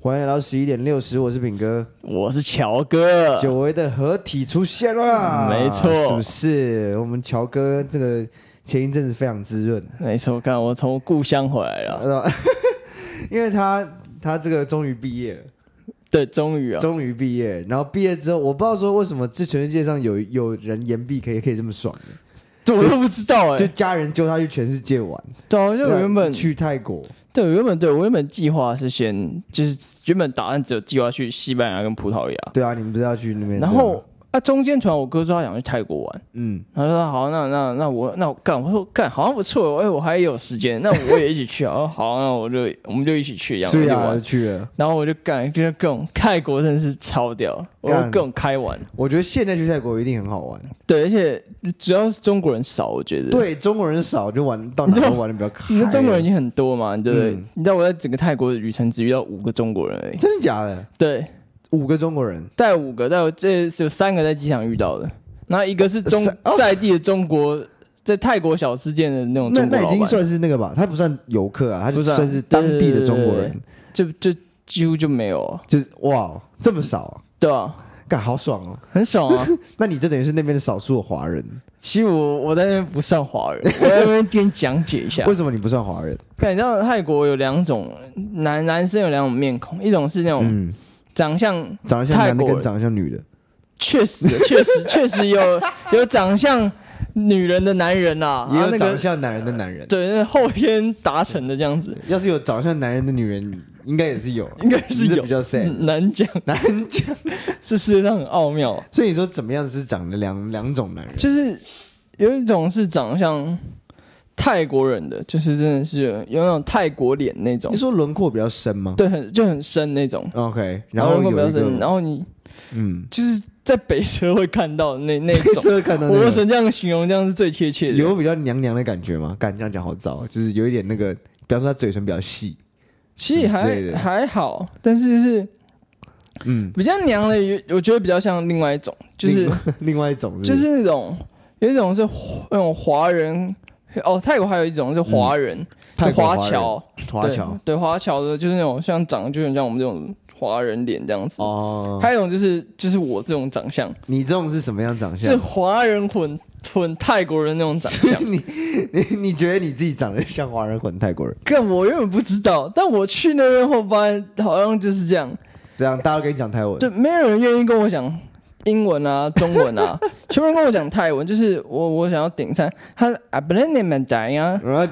欢迎来到十一点六十，我是品哥，我是乔哥，久违的合体出现了，没错，是不是？我们乔哥这个前一阵子非常滋润，没错，看我从故乡回来了，因为他他这个终于毕业了，对，终于啊，终于毕业，然后毕业之后，我不知道说为什么这全世界上有有人延毕可以可以这么爽的，我都不知道哎、欸，就家人揪他去全世界玩，对，就原本去泰国。对，原本对我原本计划是先，就是原本打算只有计划去西班牙跟葡萄牙。对啊，你们不是要去那边？然后。啊，中间突然我哥说他想去泰国玩，嗯，他说好，那那那我那我干，我说干，好像不错，哎，我还有时间，那我也一起去啊，好，那我就我们就一起去，然后就玩。去了，然后我就干，就是各种泰国真的是超屌，我各种开玩，我觉得现在去泰国一定很好玩，对，而且主要是中国人少，我觉得，对，中国人少就玩到哪都玩的比较开，因为中国人已经很多嘛，对不对？你知道我在整个泰国的旅程只遇到五个中国人而已，真的假的？对。五个中国人，带五个，带这有三个在机场遇到的，然后一个是中在地的中国，在泰国小吃店的那种那那已经算是那个吧，他不算游客啊，他就算是当地的中国人，就就几乎就没有，就哇这么少啊，对啊，干好爽哦，很爽啊，那你就等于是那边的少数的华人。其实我我在那边不算华人，我在那边跟你讲解一下，为什么你不算华人？看你知道泰国有两种男男生有两种面孔，一种是那种。长相长相男的跟长得像女的，确实确实 确实有有长相女人的男人啊，也有长相男人的男人，对，那后天达成的这样子。要是有长相男人的女人，应该也是有，应该是有，比较 sad，难讲。难讲，这世界上很奥妙。所以你说怎么样是长得两两种男人？就是有一种是长相泰国人的，就是真的是有那种泰国脸那种。你说轮廓比较深吗？对，很就很深那种。OK，然后轮廓比较深，然后你嗯，就是在北车会看到那 那种。车看到，我只能这样形容，这样是最贴切的。有比较娘娘的感觉吗？敢这样讲好糟，就是有一点那个，比方说他嘴唇比较细，其实还还好，但是是嗯，比较娘的，我觉得比较像另外一种，就是另 外一种，就是那种有一种是那种华人。哦，泰国还有一种是华人，华侨，华侨，对，华侨的，就是那种像长得就很像我们这种华人脸这样子。哦，还有一种就是就是我这种长相，你这种是什么样长相？是华人混混泰国人那种长相。你你你觉得你自己长得像华人混泰国人？可我原本不知道，但我去那边后发现好像就是这样。这样大家都跟你讲泰文，对，没有人愿意跟我讲。英文啊，中文啊，全部人跟我讲泰文，就是我我想要点餐，他啊不能你们讲呀，然后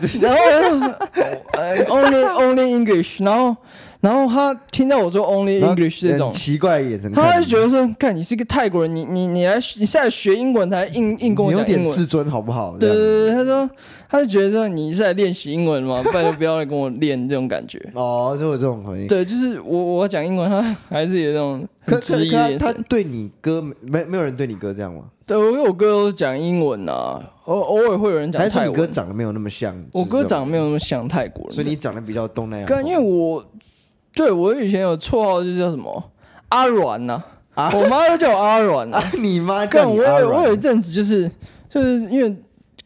only only English，然后然后他听到我说 only English 这种奇怪的眼神，他就觉得说，看你是个泰国人，你你你来你是来学英文，他硬硬跟我讲英文，有点自尊好不好？对对对，他说他就觉得说你是在练习英文吗？拜托不要来跟我练这种感觉哦，就有这种回应。对，就是我我讲英文，他还是有这种。可可他他对你哥没没有人对你哥这样吗？对，我我哥都讲英文啊，偶偶尔会有人讲泰文。还是你哥长得没有那么像？我哥长得没有那么像泰国人，所以你长得比较东南亚。因为我对我以前有绰号就叫什么阿软呐，我妈都叫我阿软 啊。你妈叫你阿软？我有一阵子就是就是因为。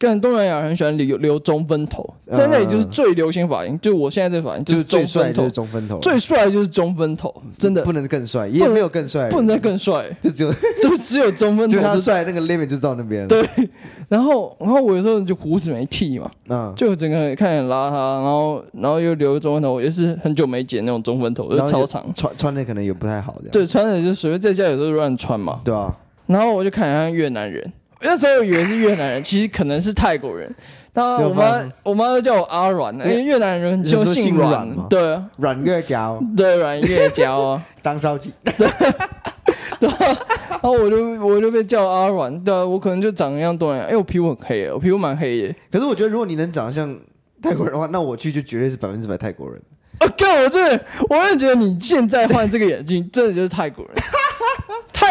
跟东南亚人很喜欢留留中分头，在那里就是最流行发型，就我现在这发型就是最帅就是中分头，最帅就是中分头，真的。不能更帅，也没有更帅，不能再更帅，就只有 就只有中分头，就他帅那个 limit 就到那边了。对，然后然后我有时候就胡子没剃嘛，嗯，就整个看起来很邋遢，然后然后又留中分头，也是很久没剪那种中分头，就超长，穿穿的可能也不太好，对，穿的就随便在家有时候乱穿嘛，对啊，然后我就看像越南人。那时候我以为是越南人，其实可能是泰国人。那我妈我妈都叫我阿软，因为越南人就姓阮，对，阮月娇，对，阮月娇啊，张绍基，对，对，然后我就我就被叫阿软，对，我可能就长得像东南亚，因为我皮肤很黑，我皮肤蛮黑的。可是我觉得如果你能长得像泰国人的话，那我去就绝对是百分之百泰国人。啊，干我真的觉得你现在换这个眼镜，真的就是泰国人。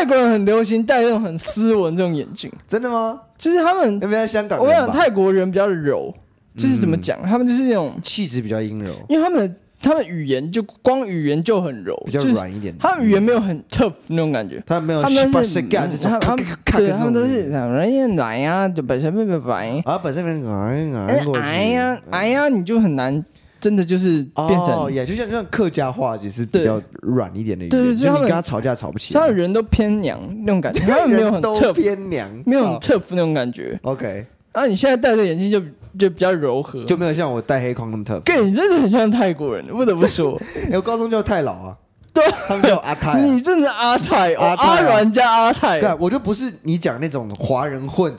泰国人很流行戴那种很斯文这种眼镜，真的吗？就是他们那边在香港，我想泰国人比较柔，就是怎么讲，他们就是那种气质比较阴柔，因为他们的他们语言就光语言就很柔，比较软一点，他们语言没有很 tough 那种感觉，他们没有，他们是他们对，他们都是人来呀，就本身没有反应啊，本身没有哎呀哎呀，你就很难真的就是变成，就像像客家话也是比较软一点的语言，对，就是你跟他吵架吵不起来，他的人都偏娘那种感觉，他们没有很 特偏娘，没有很 tough 那种感觉。OK，啊，你现在戴着眼镜就就比较柔和，就没有像我戴黑框那么 tough。对，你真的很像泰国人，不得不说，我高中叫泰老啊，对，他们叫阿泰，你真的是阿泰，阿阿软加阿泰，对，我就不是你讲那种华人混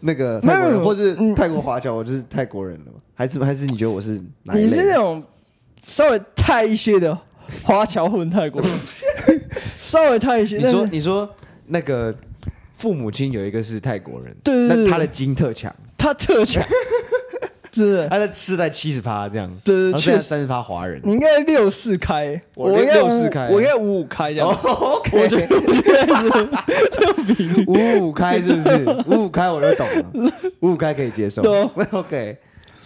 那个泰国人，或是泰国华侨，我就是泰国人了。还是还是你觉得我是哪一类？你是那种稍微泰一些的华侨混泰国人，稍微泰一些。你说你说那个父母亲有一个是泰国人，对，那他的基因特强，他特强，是他的世代七十趴这样，对对，现在三十趴华人。你应该六四开，我应该六四开，我应该五五开这样。我觉得这个比喻五五开是不是？五五开我就懂了，五五开可以接受。对，OK。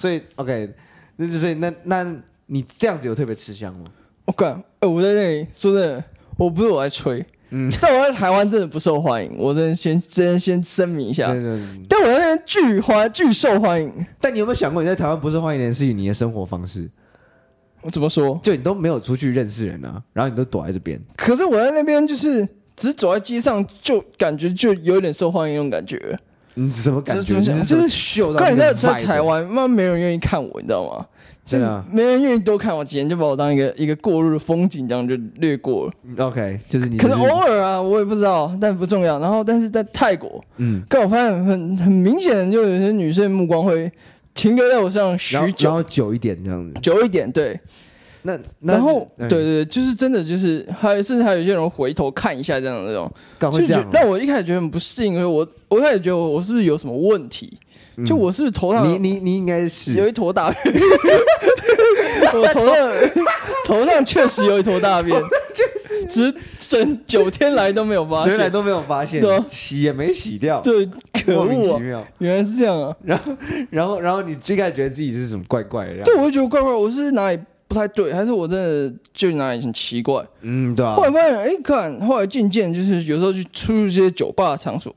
所以，OK，那就是那那你这样子有特别吃香吗？我干，哎，我在那里说真的，我不是我在吹，嗯，但我在台湾真的不受欢迎，我真的先先先声明一下，对对对，但我在那边巨欢巨受欢迎。但你有没有想过，你在台湾不受欢迎的是你的生活方式？我怎么说？就你都没有出去认识人啊，然后你都躲在这边。可是我在那边就是只是走在街上，就感觉就有点受欢迎那种感觉。你什么感觉？就是秀到。刚才在台湾，妈没人愿意看我，你知道吗？真的，没人愿意多看我几眼，就把我当一个一个过路的风景，这样就略过了。OK，就是你。可能偶尔啊，我也不知道，但不重要。然后，但是在泰国，嗯，刚我发现很很明显，就有些女生目光会停留在我身上许久，然后久一点这样子，久一点，对。那然后对对，就是真的就是还甚至还有一些人回头看一下这样那种，就觉得让我一开始觉得很不适应，因为我我一开始觉得我是不是有什么问题？就我是不是头上你你你应该是有一坨大便？我头上头上确实有一坨大便，就是只是整九天来都没有发现，九天来都没有发现，对洗也没洗掉，对，莫名其妙，原来是这样啊！然后然后然后你最开始觉得自己是什么怪怪的？对，我就觉得怪怪，我是哪里？不太对，还是我真的就哪里很奇怪？嗯，对啊。后来发现，哎、欸，看，后来渐渐就是有时候去出入这些酒吧场所，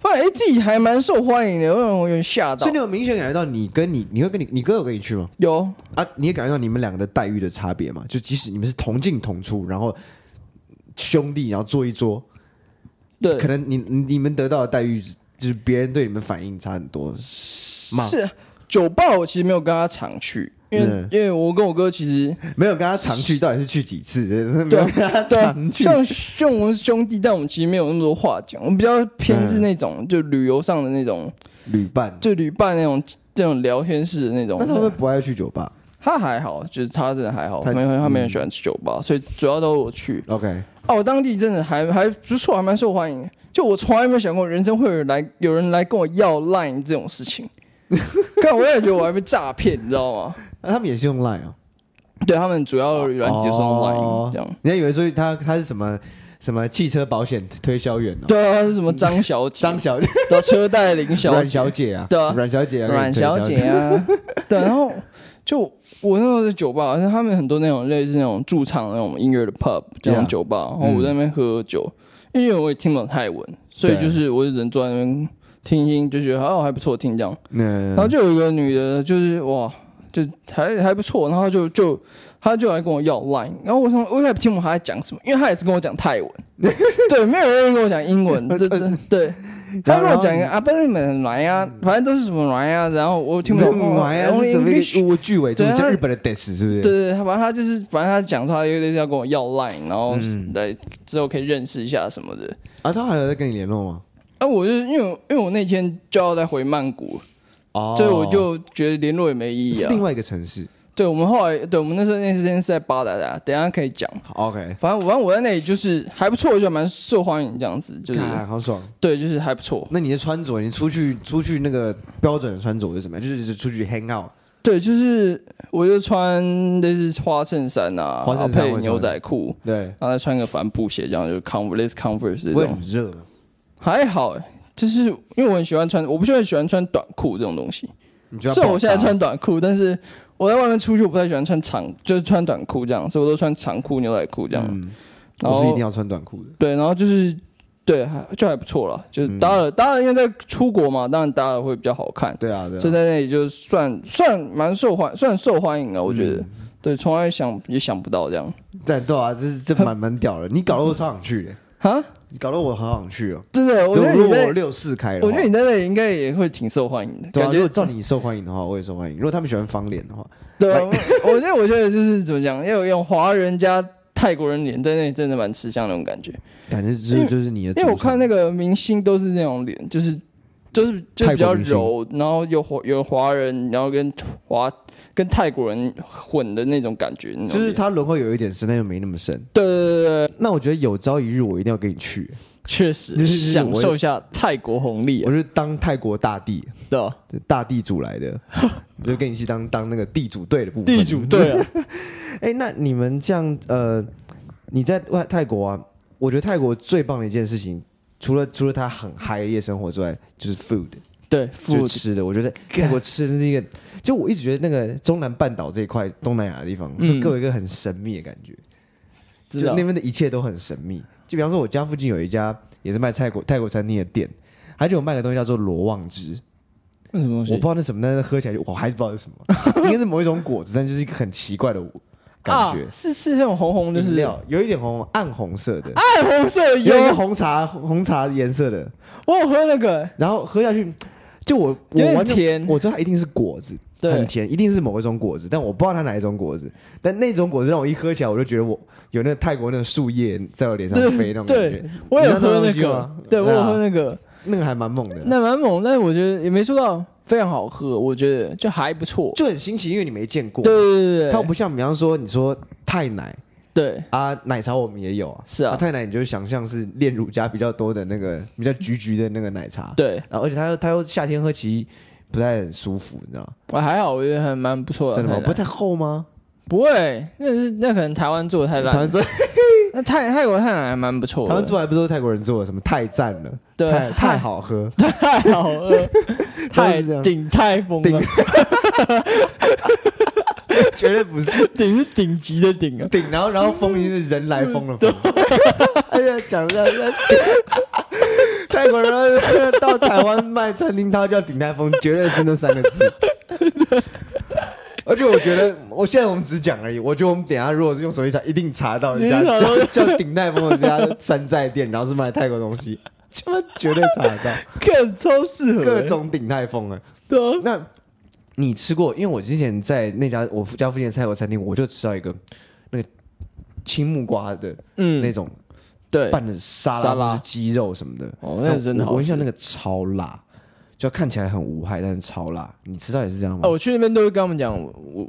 发现哎、欸、自己还蛮受欢迎的，让我有点吓到。所以你有明显感觉到，你跟你，你会跟你，你哥有跟你去吗？有啊，你也感觉到你们两个的待遇的差别吗？就即使你们是同进同出，然后兄弟，然后坐一桌，对，可能你你们得到的待遇就是别人对你们反应差很多。是酒吧，我其实没有跟他常去。因为因为我跟我哥其实没有跟他常去，到底是去几次？没有跟他常去。像像我们是兄弟，但我们其实没有那么多话讲。我们比较偏是那种就旅游上的那种旅伴，就旅伴那种这种聊天式的那种。那他会不爱去酒吧？他还好，就是他真的还好，没有他没人喜欢吃酒吧，所以主要都是我去。OK，哦，我当地真的还还不错，还蛮受欢迎。就我从来没有想过人生会有人来有人来跟我要 Line 这种事情。但我也觉得我还被诈骗，你知道吗？那他们也是用 Line 啊？对，他们主要软件是用 Line 这样。你还以为说他他是什么什么汽车保险推销员呢？对啊，他是什么张小姐？张小姐，车贷林小阮小姐啊？对啊，阮小姐啊，阮小姐啊。对，然后就我那时候在酒吧，像他们很多那种类似那种驻唱那种音乐的 pub 这种酒吧，然后我在那边喝酒，因为我也听不懂泰文，所以就是我就只能坐在那边。听听就觉得哦还不错，听这样，然后就有一个女的，就是哇，就还还不错，然后就就他就来跟我要 line，然后我从我也不听不懂他在讲什么，因为他也是跟我讲泰文，对，没有人跟我讲英文，对对对，他跟我讲一个啊，不是你们来呀，反正都是什么来呀，然后我听不懂。来呀，是怎么一个句尾，就是日本的 des 是不是？对对，反正他就是反正他讲他有点要跟我要 line，然后来之后可以认识一下什么的。啊，他还有在跟你联络吗？啊，我就因为因为我那天就要再回曼谷，哦，所以我就觉得联络也没意义啊。是另外一个城市。对，我们后来，对我们那时候那时间是在巴达达，等一下可以讲。OK，反正反正我在那里就是还不错，我觉得蛮受欢迎这样子，就是好爽。对，就是还不错。那你的穿着，你出去出去那个标准的穿着是什么？就是出去 hang out。对，就是我就穿类似花衬衫啊，花衬衫配牛仔裤，对，然后再穿个帆布鞋，这样就 Converse Converse 这种。很热。还好，就是因为我很喜欢穿，我不是很喜欢穿短裤这种东西。虽然我现在穿短裤，但是我在外面出去，我不太喜欢穿长，就是穿短裤这样，所以我都穿长裤、牛仔裤这样。嗯，我是一定要穿短裤的。对，然后就是对，还就还不错了，就是搭了，当然、嗯、因为在出国嘛，当然搭了会比较好看。对啊，对啊。就在那里就算算蛮受欢，算受欢迎的，我觉得。嗯、对，从来想也想不到这样。对 对啊，这是这蛮蛮屌的，你搞得我超想去的。搞得我好想去哦。真的，我觉得如果我六四开了，我觉得你在那里应该也会挺受欢迎的。对啊，如果照你受欢迎的话，我也受欢迎。如果他们喜欢方脸的话，对啊，我觉得我觉得就是怎么讲，要有用华人加。泰国人脸在那里真的蛮吃香那种感觉，感觉就是就是你的，因为我看那个明星都是那种脸，就是就是就比较柔，然后有华有华人，然后跟华跟泰国人混的那种感觉，就是他轮廓有一点深，但又没那么深。对对对对，那我觉得有朝一日我一定要跟你去，确实就是享受一下泰国红利。我是当泰国大帝，对，大地主来的，我 就跟你去当当那个地主队的部分。地主队啊。哎，那你们这样呃，你在外泰国啊？我觉得泰国最棒的一件事情，除了除了他很嗨的夜生活之外，就是 food，对，food 吃的。我觉得泰国吃的是一个，就我一直觉得那个中南半岛这一块东南亚的地方，都给我一个很神秘的感觉，嗯、就那边的一切都很神秘。就比方说，我家附近有一家也是卖泰国泰国餐厅的店，他就有卖个东西叫做罗旺汁。那什么东西？我不知道那什么，但是喝起来就我还是不知道是什么，应该是某一种果子，但就是一个很奇怪的。感觉、啊、是是那种红红的是料，有一点红，暗红色的，暗红色有，有一个红茶红茶颜色的。我有喝那个，然后喝下去，就我我完全我知道它一定是果子，对。很甜，一定是某一种果子，但我不知道它哪一种果子。但那种果子让我一喝起来，我就觉得我有那个泰国那个树叶在我脸上飞那种感觉。对，我有喝那个，对我有喝那个，那个还蛮猛的，那蛮猛，但是我觉得也没说到。非常好喝，我觉得就还不错，就很新奇，因为你没见过。对对对对，它不像，比方说你说太奶，对啊，奶茶我们也有啊，是啊，太奶你就想象是炼乳加比较多的那个比较橘橘的那个奶茶，对，然后而且它又它又夏天喝其实不太很舒服，你知道吗？我还好，我觉得还蛮不错的。真的吗？不太厚吗？不会，那是那可能台湾做的太烂。台湾做。那泰泰国泰奶还蛮不错的，台湾做还不都是泰国人做的？什么太赞了，对，太 好喝，太好喝，太鼎泰丰，绝对不是。顶是顶级的顶啊，顶，然后然后丰是人来疯了疯，哎呀，讲的泰国人到台湾卖餐厅，他叫鼎泰丰，绝对是那三个字。而且我觉得，我现在我们只讲而已。我觉得我们等下如果是用手机查，一定查到一家叫叫鼎泰丰的这家山寨店，然后是卖泰国东西，他妈绝对查得到，更超适合各种鼎泰丰啊。对啊，那你吃过？因为我之前在那家我家附近的泰国餐厅，我就吃到一个那个青木瓜的，嗯，那种对拌的沙拉，是鸡肉什么的。哦，那真的好，我印象那个超辣。就看起来很无害，但是超辣。你吃到也是这样吗？哦，我去那边都会跟他们讲，我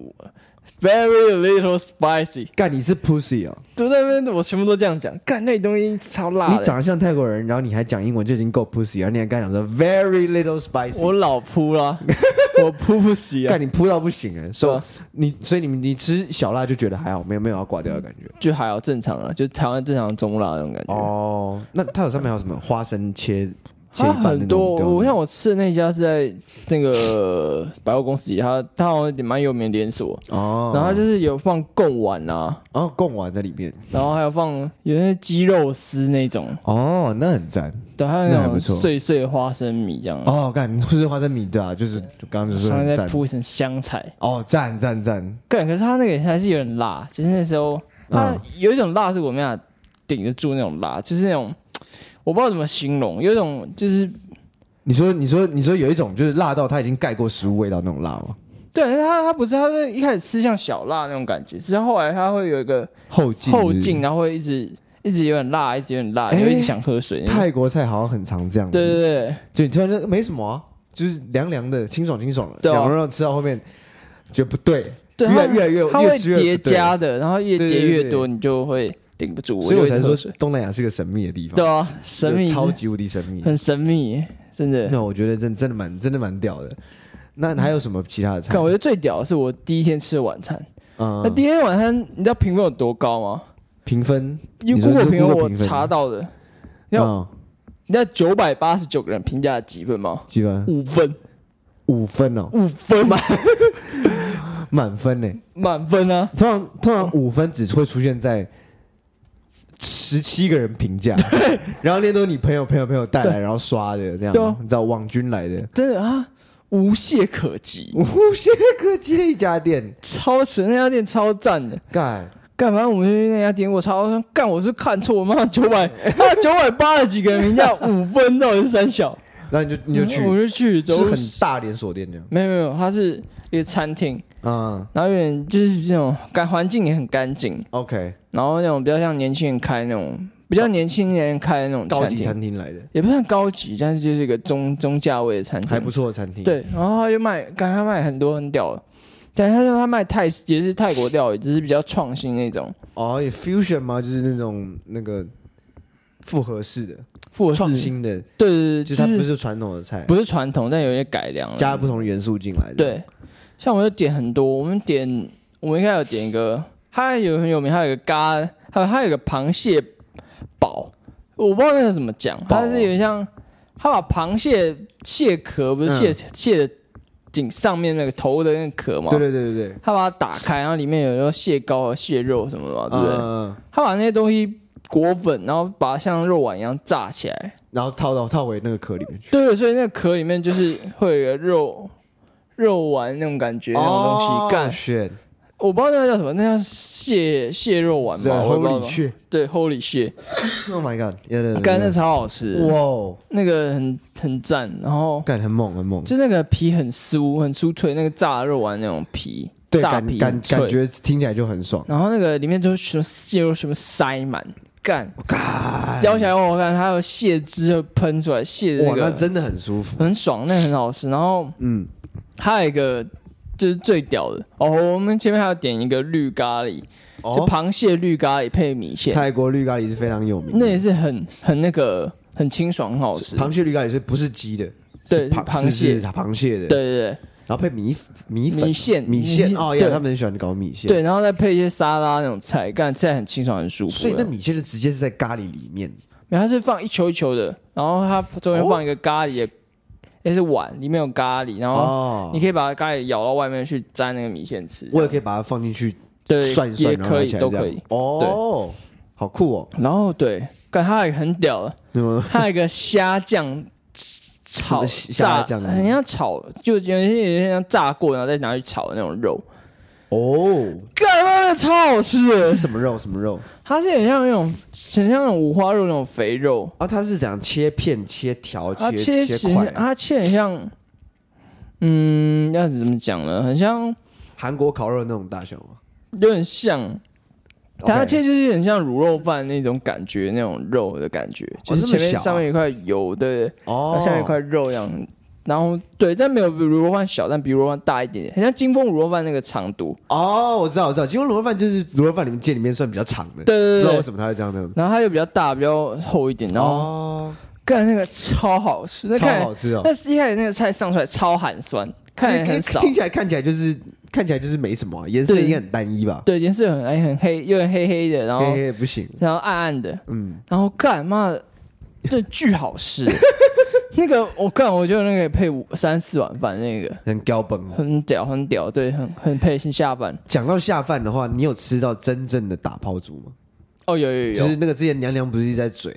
very little spicy。干，你是 pussy 哦？对，那边我全部都这样讲。干，那东西超辣。你长得像泰国人，然后你还讲英文，就已经够 pussy。然后你还跟他讲说 very little spicy。我老扑了，我扑不起啊！干，你扑到不行哎。所以你，所以你们你吃小辣就觉得还好，没有没有要挂掉的感觉，就还好正常啊，就台湾正常中辣那种感觉。哦，那它有上面还有什么花生切？它很多，我像我吃的那家是在那个 百货公司里，它它好像蛮有名的连锁哦。然后它就是有放贡丸啊，哦，贡丸在里面，然后还有放有些鸡肉丝那种哦，那很赞。对，还有那种碎碎花生米这样。哦，干碎碎花生米对啊，就是刚刚就说上面再铺一层香菜。哦，赞赞赞。对，可是它那个还是有点辣，就是那时候它有一种辣是我没办法顶得住那种辣，就是那种。我不知道怎么形容，有一种就是，你说你说你说有一种就是辣到它已经盖过食物味道那种辣吗？对，它它不是，它是一开始吃像小辣那种感觉，之后后来它会有一个后劲后劲，然后会一直一直有点辣，一直有点辣，你会一直想喝水。泰国菜好像很常这样子，对对对，就你突然就没什么，就是凉凉的，清爽清爽的，两个人吃到后面觉得不对，越来越来越它会叠加的，然后越叠越多，你就会。顶不住，所以我才说东南亚是个神秘的地方。对啊，神秘，超级无敌神秘，很神秘，真的。那我觉得真真的蛮真的蛮屌的。那还有什么其他的菜？看，我觉得最屌的是我第一天吃的晚餐。嗯，那第一天晚餐你知道评分有多高吗？评分，因为 Google 评分我查到的，要你知道九百八十九个人评价几分吗？几分？五分，五分哦，五分满 满分呢？满分啊！通常通常五分只会出现在。十七个人评价，然后那都是你朋友朋友朋友带来，然后刷的这样，你知道网军来的，真的啊，无懈可击，无懈可击的一家店，超神，那家店超赞的，干。干嘛？我们去那家店，我超干，我是看错，我妈九百，他九百八十几个人评价五分到底是三小。然后你就你就去，我就去，是很大连锁店这样。没有没有，它是一个餐厅，嗯，然后有点就是这种干环境也很干净，OK。然后那种比较像年轻人开那种，比较年轻人开的那种高级餐厅来的，也不算高级，但是就是一个中中价位的餐厅，还不错的餐厅。对，然后他就卖，刚他卖很多很屌的，但他说他卖泰也是泰国料理，只是比较创新那种。哦，有 fusion 吗？就是那种那个复合式的。复合创新的，对对对，就是它不是传统的菜，不是传统，但有一些改良，加了不同的元素进来的。对，像我们点很多，我们点，我们应该有点一个，它有很有名，它有一个咖，还有它有个螃蟹堡，我不知道那个怎么讲，它是有点像，它把螃蟹蟹壳不是蟹蟹的顶上面那个头的那个壳嘛，对对对对对，它把它打开，然后里面有说蟹膏和蟹肉什么的嘛，对不对？它把那些东西。裹粉，然后把它像肉丸一样炸起来，然后套到套回那个壳里面去。对，所以那个壳里面就是会有一个肉肉丸那种感觉，那种东西。干，shit，我不知道那个叫什么，那叫蟹蟹肉丸吧？Holy shit，对，Holy shit，Oh my god，干，的超好吃，哇，那个很很赞，然后干很猛很猛，就那个皮很酥很酥脆，那个炸肉丸那种皮，炸皮感感觉听起来就很爽。然后那个里面就是什么蟹肉什么塞满。干，咬起来我看还有蟹汁就喷出来，蟹的那个哇，那真的很舒服，很爽，那个很好吃。然后，嗯，还有一个就是最屌的哦，我们前面还要点一个绿咖喱，就螃蟹绿咖喱配米线。泰国绿咖喱是非常有名，那也是很很那个很清爽，很好吃。螃蟹绿咖喱是不是鸡的？对，螃蟹，螃蟹的。对对对。然后配米米粉、米线、米线哦，呀，他们很喜欢搞米线。对，然后再配一些沙拉那种菜，干菜很清爽、很舒服。所以那米线就直接是在咖喱里面，没有，它是放一球一球的，然后它中间放一个咖喱，也是碗里面有咖喱，然后你可以把咖喱舀到外面去沾那个米线吃。我也可以把它放进去，对，涮一涮，也可以，都可以。哦，好酷哦。然后对，干它也很屌的，它有一个虾酱。炒炸酱，很像炒，就有些有些像炸过，然后再拿去炒的那种肉。哦，干嘛超好吃？是什么肉？什么肉？它是很像那种，很像那种五花肉那种肥肉。啊，它是怎样切片、切条、切切块？它切很像，嗯，要怎么讲呢？很像韩国烤肉那种大小吗？有点像。它切就是很像卤肉饭那种感觉，那种肉的感觉，就是前面上面一块油对，哦，下面一块肉一样。然后对，但没有比卤肉饭小，但比卤肉饭大一点点，很像金峰卤肉饭那个长度。哦，我知道，我知道，金峰卤肉饭就是卤肉饭里面界里面算比较长的。对对对，不知道为什么它会这样的？然后它又比较大，比较厚一点。然后，干那个超好吃，超好吃哦！那一开始那个菜上出来超寒酸，看起来很少，听起来看起来就是。看起来就是没什么，颜色应该很单一吧？对，颜色很很黑，有点黑黑的，然后黑黑不行，然后暗暗的，嗯，然后干妈这巨好吃，那个我看，我觉得那个配五三四碗饭，那个很标本，很屌，很屌，对，很很配先下饭。讲到下饭的话，你有吃到真正的打抛猪吗？哦，有有有，就是那个之前娘娘不是一直在嘴，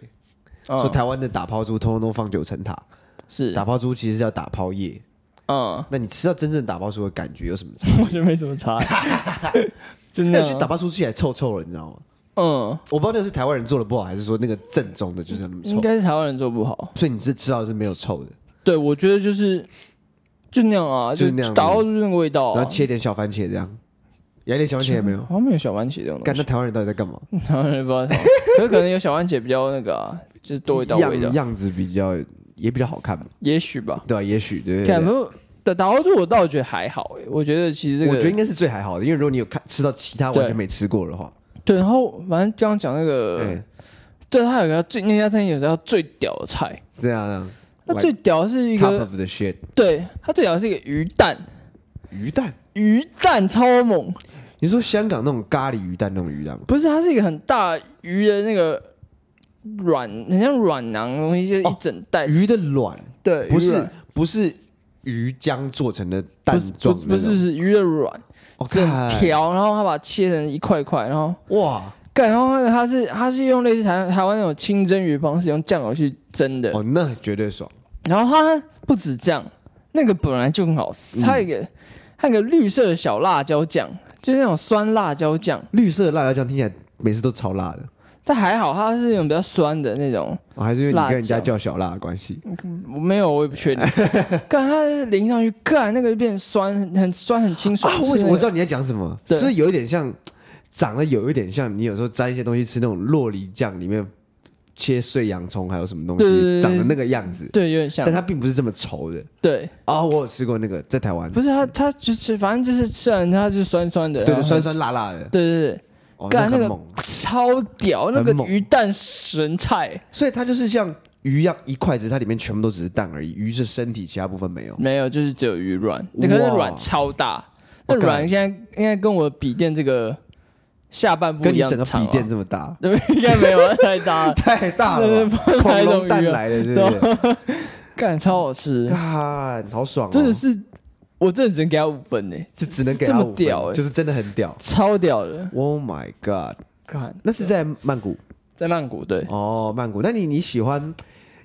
说台湾的打抛猪通通都放九层塔，是打抛猪其实叫打抛叶。嗯，那你吃到真正打包出的感觉有什么差？我觉得没什么差，就那去打包出起来臭臭了，你知道吗？嗯，我不知道那是台湾人做的不好，还是说那个正宗的就是那么臭。应该是台湾人做不好，所以你是知道是没有臭的。对，我觉得就是就那样啊，就是那样打包出那个味道，然后切点小番茄这样，咬点小番茄也没有，好像没有小番茄这种。干，那台湾人到底在干嘛？台湾人不知道，可是可能有小番茄比较那个啊，就是多一道味道，样子比较也比较好看嘛，也许吧。对，也许对。打抛猪我倒觉得还好哎，我觉得其实这个我觉得应该是最还好的，因为如果你有看吃到其他完全没吃过的话，对。然后反正刚刚讲那个，对，他有个最那家餐厅有个最屌的菜，是这样。他最屌的是一个 top of the shit，对，他最屌的是一个鱼蛋，鱼蛋，鱼蛋超猛。你说香港那种咖喱鱼蛋那种鱼蛋吗？不是，它是一个很大鱼的那个软，很像软囊的东西，就一整袋鱼的卵，对，不是，不是。鱼浆做成的蛋状，不是不是鱼的软，整条，然后他把它切成一块块，然后哇，干，然后那个它是它是用类似台台湾那种清蒸鱼方式，用酱油去蒸的。哦，那绝对爽。然后它不止这样，那个本来就很好吃，它有一个还有个绿色的小辣椒酱，就是那种酸辣椒酱。绿色的辣椒酱听起来每次都超辣的。但还好，它是那种比较酸的那种。哦，还是因为你跟人家叫小辣的关系？我没有，我也不确定。干它淋上去，干那个就变酸，很酸，很清爽。为什么我知道你在讲什么？是不是有一点像，长得有一点像你有时候沾一些东西吃那种洛梨酱，里面切碎洋葱，还有什么东西，长得那个样子。对，有点像。但它并不是这么稠的。对。啊，我有吃过那个，在台湾。不是它，它就是反正就是吃完它就是酸酸的，对，酸酸辣辣的。对对对。干那个超屌，那个鱼蛋神菜，所以它就是像鱼一样一筷子，它里面全部都只是蛋而已，鱼是身体，其他部分没有，没有，就是只有鱼卵，那个卵超大，那卵现在应该跟我笔电这个下半部一样长，跟你整个笔电这么大，对，应该没有太大，太大 了，恐龙蛋来的，是不是？干超好吃，干好爽，真的是。我真的只能给他五分呢，就只能给他五分，就是真的很屌，超屌的。Oh my god！看，那是在曼谷，在曼谷对。哦，曼谷。那你你喜欢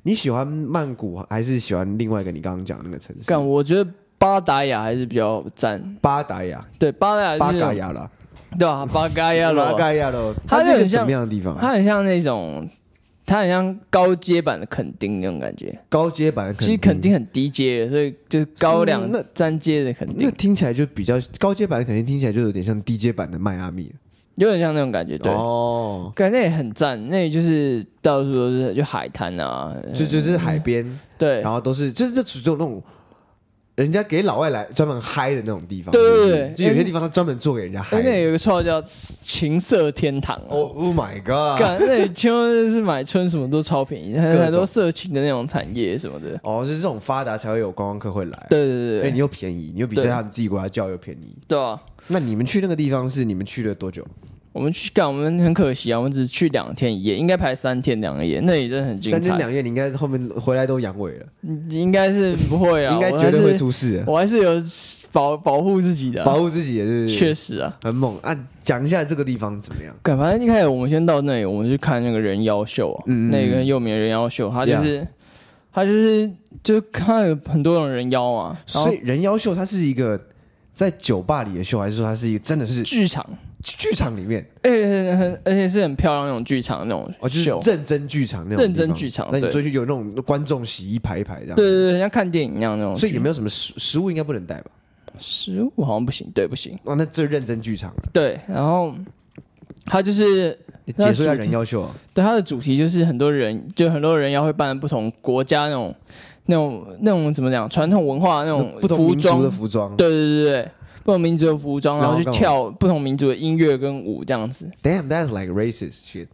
你喜欢曼谷还是喜欢另外一个你刚刚讲的那个城市？干，我觉得巴达雅还是比较赞。巴达雅，对，巴达雅，巴嘎雅了，对吧？巴嘎雅了，巴嘎雅了。它是一个什么样的地方？它很像那种。它很像高阶版的垦丁那种感觉，高阶版的垦丁，其实垦丁很低阶的，所以就是高两那三阶的垦丁。那听起来就比较高阶版的肯定，听起来就有点像低阶版的迈阿密，有点像那种感觉。对哦，感觉那也很赞，那里就是到处都是就海滩啊，就就是海边，对，然后都是就是这只有那种。人家给老外来专门嗨的那种地方，对对对，就有些地方他专门做给人家嗨。那有一个绰号叫情色天堂哦，Oh my god！那里千万就是买春什么都超便宜，很多色情的那种产业什么的。哦，就是这种发达才会有观光客会来。对对对，哎，你又便宜，你又比在他们自己国家叫又便宜。对啊，那你们去那个地方是你们去了多久？我们去干，我们很可惜啊，我们只去两天一夜，应该排三天两夜，那也真的很精彩。三天两夜，你应该后面回来都阳痿了。应该是不会啊，应该绝对会出事。我还是有保保护自己的、啊，保护自己也，是确实啊，很猛。啊，讲一下这个地方怎么样？反正一开始我们先到那里，我们去看那个人妖秀啊，嗯嗯那个很有名的人妖秀，他就是，Yeah. 他就是就看有很多种人妖啊。所以人妖秀它是一个在酒吧里的秀，还是说它是一个真的是剧场？剧场里面，而且很而且是很漂亮那种剧场那种，哦，就是认真剧场那种认真剧场。那你追去有那种观众席一排一排这样，对对对，像看电影一样那种。所以有没有什么食食物应该不能带吧？食物好像不行，对，不行。哦，那这认真剧场。对，然后他就是解说一下人妖秀啊。对，他的主题就是很多人，就很多人要会扮不同国家那种那种那种怎么讲传统文化那种不同民族的服装。对对对对。不同民族的服装，然后去跳不同民族的音乐跟舞，这样子。Damn, that's like racist shit。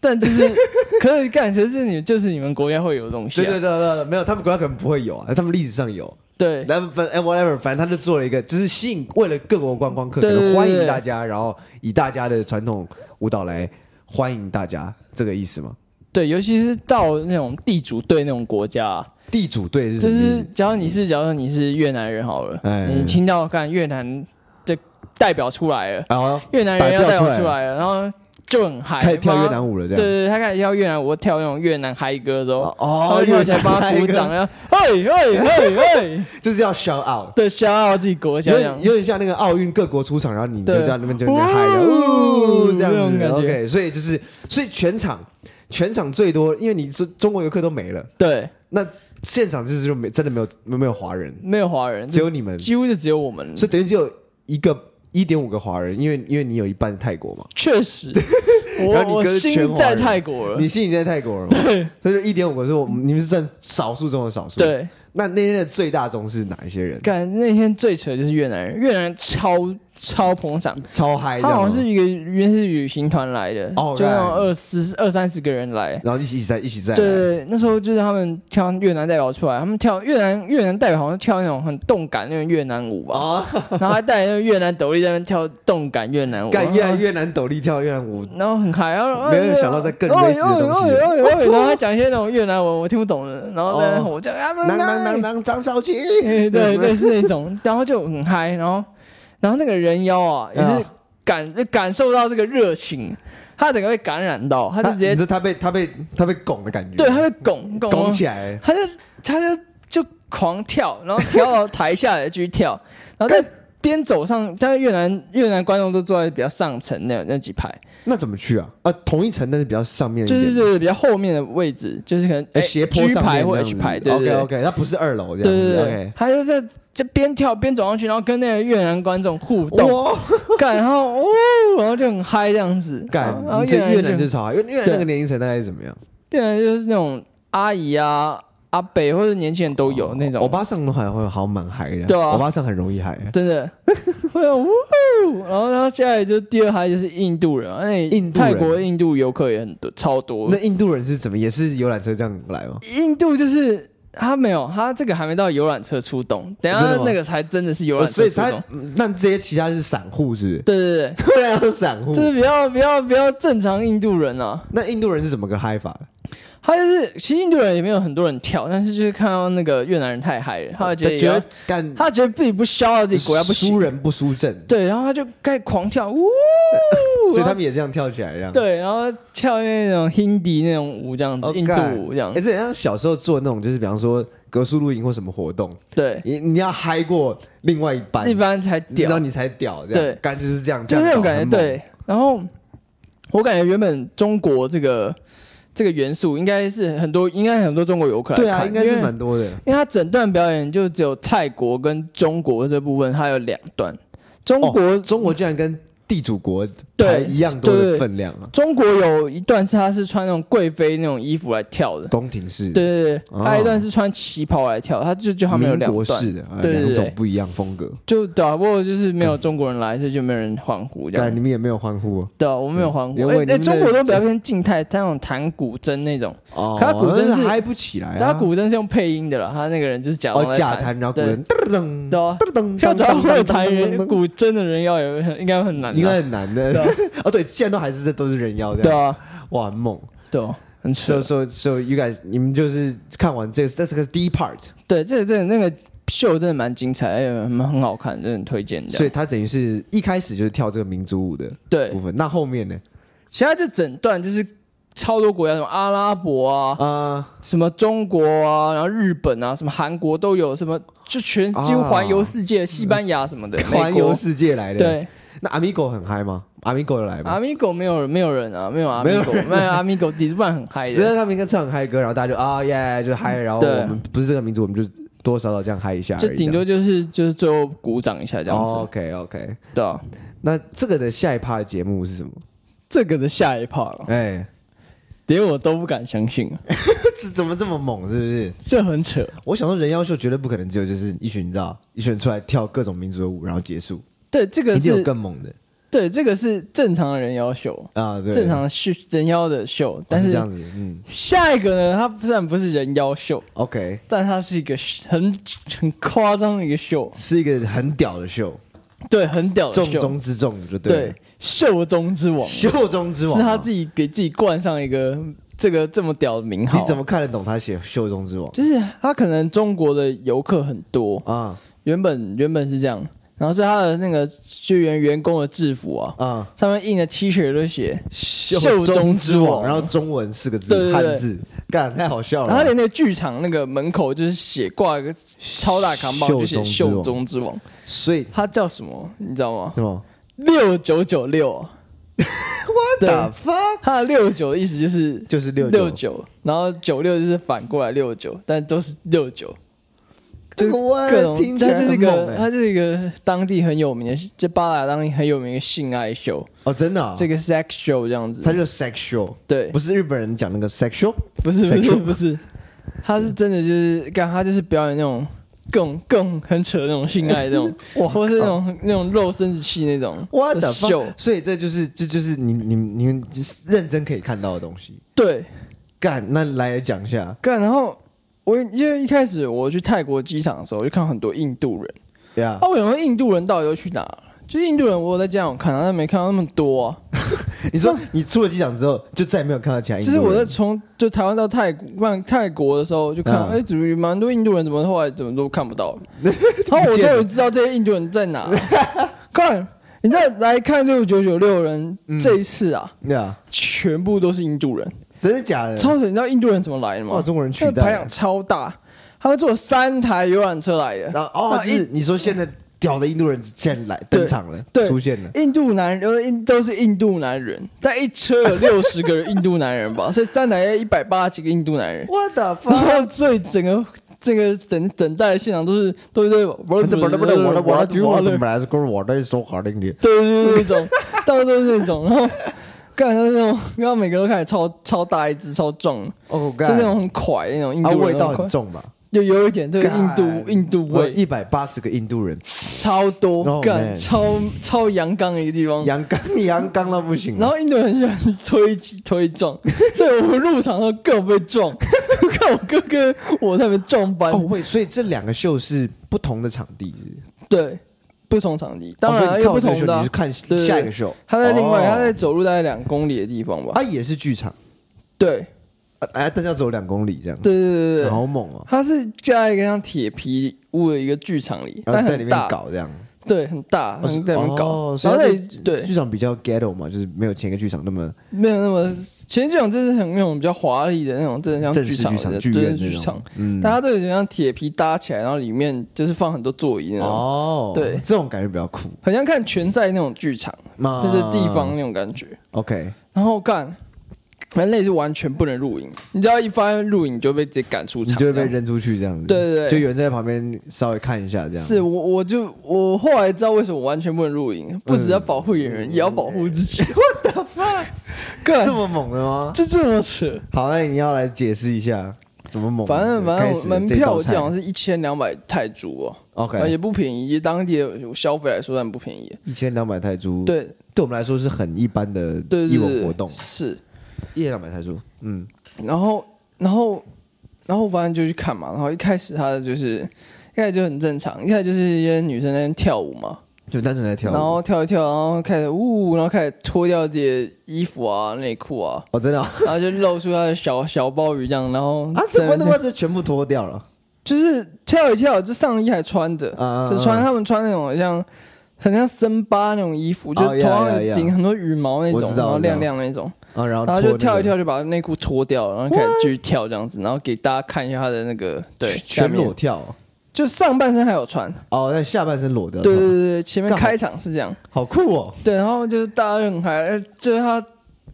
但就是 可以干，其实是你就是你们国家会有东西。对对对对，没有，他们国家可能不会有啊，他们历史上有。对，但反正 whatever，反正他就做了一个，就是吸引为了各国观光客，可能欢迎大家，然后以大家的传统舞蹈来欢迎大家，这个意思吗？对，尤其是到那种地主队那种国家。地主队是就是，假如你是，假如你是越南人好了，你听到看越南的代表出来了，越南人要代表出来了，然后就很嗨，开始跳越南舞了，这样。对对，他开始跳越南舞，跳那种越南嗨歌的时候，哦，跳起来帮他鼓掌，然后嘿嘿嘿嘿，就是要 shout out，对，shout out 自己国家，有点像那个奥运各国出场，然后你就在那边就那边嗨，哦，这样子，OK，所以就是，所以全场全场最多，因为你是中国游客都没了，对，那。现场就是就没真的没有没没有华人，没有华人，只有你们，几乎就只有我们，所以等于只有一个一点五个华人，因为因为你有一半泰国嘛，确实，然后你哥心在泰国了，你心里在泰国了，对，所以就一点五个是我们，你们是占少数中的少数，对。那那天的最大宗是哪一些人？干那天最扯的就是越南人，越南人超超捧场，超嗨。他好像是一个原是旅行团来的，哦，就那种二十二三十个人来，然后一起一起在一起在。对对，那时候就是他们跳越南代表出来，他们跳越南越南代表好像跳那种很动感那种越南舞吧，哦，然后还带那个越南斗笠在那跳动感越南舞，干越越南斗笠跳越南舞，然后很嗨，然后没有人想到在更类似的东西，然后还讲一些那种越南文我听不懂的，然后在那吼叫啊。当当张少奇，对，类似那种，然后就很嗨，然后，然后那个人妖啊，也是感就感受到这个热情，他整个被感染到，他就直接，他被他被他被拱的感觉，对，他被拱拱拱起来，他就他就就狂跳，然后跳到台下来继续跳，然后在边走上，但是越南越南观众都坐在比较上层那那几排。那怎么去啊？啊，同一层，但是比较上面，就是对比较后面的位置，就是可能哎斜坡上排或 H 排，对对 OK OK，它不是二楼这样子，对对对，他就在就边跳边走上去，然后跟那个越南观众互动，干，然后哦，然后就很嗨这样子，干，然后越南就超嗨，因为越南那个年龄层大概是怎么样？越南就是那种阿姨啊。阿北或者年轻人都有那种，欧巴桑的话会好蛮嗨的，对啊，欧巴上很容易嗨，真的会有呜，然后然后接下来就第二嗨就是印度人，哎，印度泰国印度游客也很多，超多。那印度人是怎么也是游览车这样来吗？印度就是他没有，他这个还没到游览车出动，等下那个才真的是游览车出动。所以他那这些其他是散户是不是？对对对，对 啊，散户，就是比较比较比较正常印度人啊。那印度人是怎么个嗨法？他就是，其实印度人也没有很多人跳，但是就是看到那个越南人太嗨了，他觉得觉得干，他觉得自己不消到自己国家不输人不输阵，对，然后他就开始狂跳，呜，所以他们也这样跳起来，这样。对，然后跳那种 Hindi 那种舞，这样子，印度舞这样，哎，这像小时候做那种，就是比方说格数露营或什么活动，对，你你要嗨过另外一班，一般才屌，然后你才屌，这样，对，感觉就是这样，就那种感觉，对。然后我感觉原本中国这个。这个元素应该是很多，应该很多中国游客来看，对啊，应该是蛮多的。因为他整段表演就只有泰国跟中国这部分，他有两段。中国、哦、中国居然跟。地主国对一样多的分量啊！中国有一段是他是穿那种贵妃那种衣服来跳的，宫廷式。对对对，还有一段是穿旗袍来跳，他就就他们有两段的，两种不一样风格。就对啊，不过就是没有中国人来，所以就没有人欢呼这样。你们也没有欢呼？对啊，我们没有欢呼。因为中国都比较偏静态，他那种弹古筝那种，哦他古筝是嗨不起来，他古筝是用配音的了，他那个人就是假假弹，然后古筝噔噔噔噔噔，要找会弹古筝的人要有应该很难，应该很难的。哦，对，现在都还是这都是人妖这样。对啊，哇，很猛，对，很扯。So so so you guys，你们就是看完这个，这是个第一 part。对，这个这个那个秀真的蛮精彩，也很很好看，真的很推荐。所以他等于是一开始就是跳这个民族舞的对部分，那后面呢？其他就整段就是超多国家，什么阿拉伯啊，啊，什么中国啊，然后日本啊，什么韩国都有，什么就全几乎环游世界，西班牙什么的，环游世界来的。对，那 Amigo 很嗨吗？阿米狗有来吗？阿米狗没有，没有人啊，没有阿米狗，没有阿米狗，底子不然很嗨的。只是他们应该唱很嗨歌，然后大家就啊耶，就嗨。然后我们不是这个民族，我们就多多少少这样嗨一下，就顶多就是就是最后鼓掌一下这样子。OK OK，对啊。那这个的下一趴的节目是什么？这个的下一趴了，哎，连我都不敢相信啊，这怎么这么猛？是不是？这很扯。我想说人妖秀绝对不可能只有就是一群你知道一群人出来跳各种民族的舞，然后结束。对，这个是一定有更猛的。对，这个是正常的人妖秀啊，对，正常的秀人妖的秀，但是这样子，嗯，下一个呢，它虽然不是人妖秀，OK，但它是一个很很夸张的一个秀，是一个很屌的秀，对，很屌的秀，重中之重就对，对，秀中之王，秀中之王是他自己给自己冠上一个这个这么屌的名号，你怎么看得懂他写秀中之王？就是他可能中国的游客很多。啊，原本原本是这样。然后是他的那个救援员工的制服啊，啊，上面印的 T 恤都写“秀中之王”，然后中文四个字汉字，干太好笑了。他连那个剧场那个门口就是写挂一个超大扛包，就写“秀中之王”，所以他叫什么？你知道吗？什么？六九九六。What the fuck？他的六九的意思就是就是六六九，然后九六就是反过来六九，但都是六九。就各种，它就是一个，他就是一个当地很有名的，就巴达当地很有名的性爱秀。哦，真的，这个 sex show 这样子，他就是 sex show，对，不是日本人讲那个 sex show，不是不是不是，他是真的就是干，他就是表演那种更更很扯的那种性爱那种，哇，或是那种那种肉生殖器那种，what the fuck，所以这就是这就是你你你们认真可以看到的东西，对，干，那来讲一下，干，然后。我因为一开始我去泰国机场的时候，我就看很多印度人。对啊，啊我想说印度人到底都去哪？就印度人，我有在机场看，但没看到那么多啊。你说你出了机场之后，就再也没有看到其他印度人？就是我在从就台湾到泰国，泰国的时候就看，哎，怎么蛮多印度人？怎么后来怎么都看不到？然后我终于知道这些印度人在哪。看，你知道来看六九九六人这一次啊，全部都是印度人，真的假的？超神！你知道印度人怎么来的吗？哇，中国人取代，排场超大，他们坐三台游览车来的。然后哦，就是你说现在屌的印度人现在来登场了，对，出现了。印度男人都是印都是印度男人，但一车有六十个印度男人吧，所以三台要一百八十几个印度男人。我的妈！然后最整个。这个等等待的现场都是都是不是不是不是我的我的我的本来是跟我的说好的对对对，那种，到处都是那种，然后干的那种，然后每个都开始超超大一只，超壮，哦，就那种很快那种印度人，味道很重吧。有有一点这个印度印度味，一百八十个印度人，超多，干超超阳刚的一个地方，阳刚阳刚到不行。然后印度人很喜欢推挤推撞，所以我们入场的时候各被撞，看我哥哥我在那边撞翻。哦，喂，所以这两个秀是不同的场地，对，不同场地，当然有不同的。你是看下一个秀，他在另外，他在走路大概两公里的地方吧，他也是剧场，对。哎，但是要走两公里这样。对对对对，好猛哦！他是架在一个像铁皮屋的一个剧场里，然后在里面搞这样。对，很大，在那边搞。然后对剧场比较 ghetto 嘛，就是没有前一个剧场那么没有那么前剧场，就是很那种比较华丽的那种，真的像剧场的剧院剧场。嗯，但它这个就像铁皮搭起来，然后里面就是放很多座椅那种。哦，对，这种感觉比较酷，很像看拳赛那种剧场，就是地方那种感觉。OK，然后干。人类是完全不能录影，你只要一发现录影，你就被直接赶出场，你就会被扔出去这样子。对对对，就有人在旁边稍微看一下这样。是我，我就我后来知道为什么完全不能录影，不只要保护演员，也要保护自己。What the fuck？这么猛的吗？就这么扯。好，那你要来解释一下怎么猛？反正反正门票我记得好像是一千两百泰铢哦。OK，也不便宜，以当地的消费来说，算不便宜。一千两百泰铢，对，对我们来说是很一般的义文活动。是。一千两百泰铢，嗯，然后，然后，然后反正就去看嘛。然后一开始他的就是，一开始就很正常，一开始就是一些女生在那跳舞嘛，就单纯在跳舞，然后跳一跳，然后开始呜，然后开始脱掉这些衣服啊、内裤啊，哦，真的，然后就露出他的小小鲍鱼这样，然后啊，怎么怎么就全部脱掉了？就是跳一跳，就上衣还穿着啊，就穿他们穿那种像很像森巴那种衣服，就头上顶很多羽毛那种，然后亮亮那种。啊，然后然后就跳一跳，就把内裤脱掉，然后开始继续跳这样子，然后给大家看一下他的那个对全裸跳，就上半身还有穿。哦，那下半身裸的。对对对对，前面开场是这样，好酷哦。对，然后就是大家就很嗨，就是他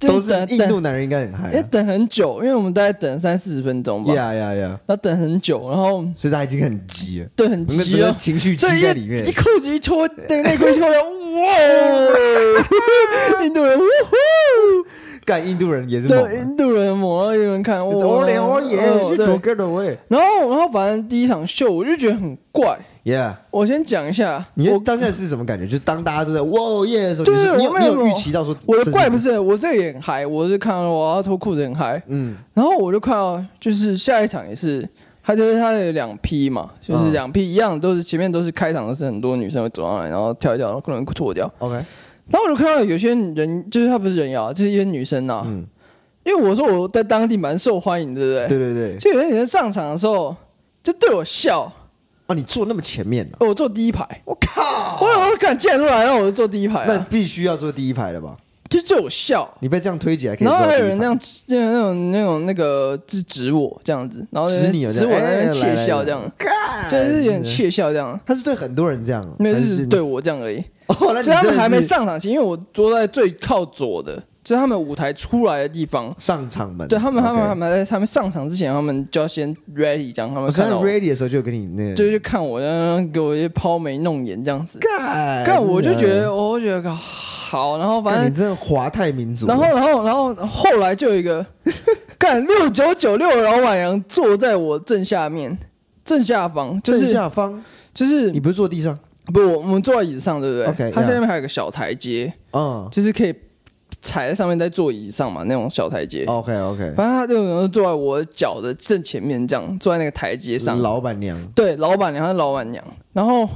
都是印度男人应该很嗨，因为等很久，因为我们大概等三四十分钟吧。呀呀呀！那等很久，然后所以他已经很急了，对，很急了，情绪积在里面，一裤子一脱，对，内裤一脱掉，哇！印度人，呜呼！干印度人也是猛，对，印度人猛，然后有人看，我脸我也对，然后然后反正第一场秀我就觉得很怪，Yeah，我先讲一下，你当下是什么感觉？就是当大家都在哇耶的时候，就是你有预期到说我的怪不是我这个也很嗨，我是看到我要脱裤子很嗨，嗯，然后我就看到就是下一场也是，他就是他有两批嘛，就是两批一样，都是前面都是开场都是很多女生会走上来，然后跳一跳，然后可能脱掉，OK。然后我就看到有些人，就是他不是人妖，就是一些女生呐、啊。嗯，因为我说我在当地蛮受欢迎的，对不对？对对对。就有些女生上场的时候，就对我笑。啊，你坐那么前面呢、啊？我坐第一排。我靠！我我敢见出来，让我就坐第一排、啊。那必须要坐第一排了吧？就对我笑。你被这样推起来可以，然后还有人那样，就那种那种那个指指我这样子，然后指你指我在那边窃笑这样，就是有点窃笑这样。他是对很多人这样，没有，是对我这样而已。哦，那他们还没上场前，因为我坐在最靠左的，就是他们舞台出来的地方，上场门。对他们，他们他们在他们上场之前，他们就要先 ready，这样他们看到 ready 的时候就给你那，就去看我，然后给我一些抛眉弄眼这样子。干，干我就觉得，我觉得好，然后反正你真的华泰民族。然后，然后，然后后来就有一个 干六九九六老板娘坐在我正下面，正下方，正下方就是你不是坐地上。不，我们坐在椅子上，对不对？OK，它下面还有个小台阶，嗯，就是可以踩在上面在座椅上嘛，那种小台阶。OK，OK，反正他就坐在我脚的正前面，这样坐在那个台阶上。老板娘，对，老板娘，她是老板娘。然后，然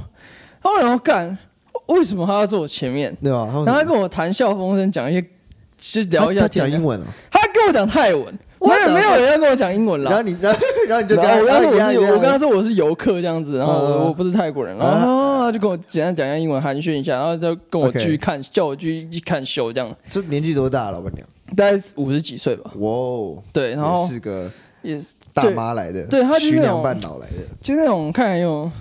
后，然后干，为什么他要坐我前面？对吧？然后他跟我谈笑风生，讲一些，就聊一下。他讲英文啊？他跟我讲泰文，我也没有人要跟我讲英文了。然后你，然后然后你就跟他说我是我跟他说我是游客这样子，然后我不是泰国人，然后他就跟我简单讲一下英文寒暄一下，然后就跟我继续看，叫我继续去看秀这样，是年纪多大，老板娘？大概五十几岁吧，哇哦，对，然后也是个也是大妈来的，对对她就是那种半老来的，就那种看有，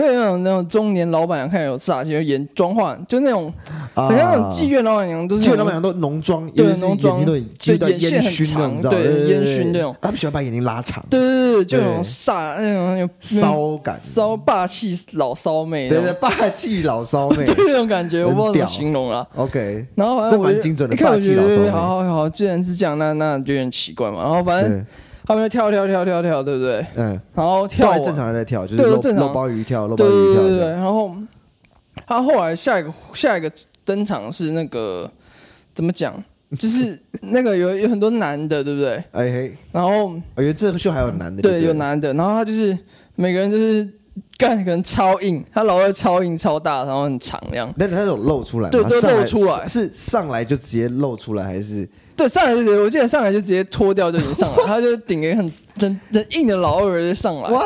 会有那种那种中年老板娘看有煞气，演妆化，就那种很像那种妓院老板娘，都是妓院老板娘都浓妆，对浓妆眼睛都基本都对眼线很长？对烟熏那种。他们喜欢把眼睛拉长，对对对，就那种对。煞那种有骚感，骚霸气老骚妹，对对，霸气老骚妹。对那种感觉，我不知道怎屌么形容了。，OK，然后反正我就这蛮精准的一看我觉霸气老骚妹。得好好好，既然是这样，那那就有点奇怪嘛。然后反正对他们就跳跳跳跳跳，对不对？嗯，然后跳正常人在跳，就是露对正常。露鲍鱼跳，露鲍对鱼跳对对对，然后他后来下一个下一个登场是那个怎么讲？就是 那个有有很多男的，对不对？哎嘿，然后我觉得这个秀还有男的，对不有男的，然后他就是每个人就是干可能超硬，他老二超硬超大，然后很长这样。但是他有露出来吗，对都露出来。是是上来就直接露出来，还是对，上来就直接，我记得上来就直接脱掉就已经上来，他就顶个很很很硬的老二就上来。what？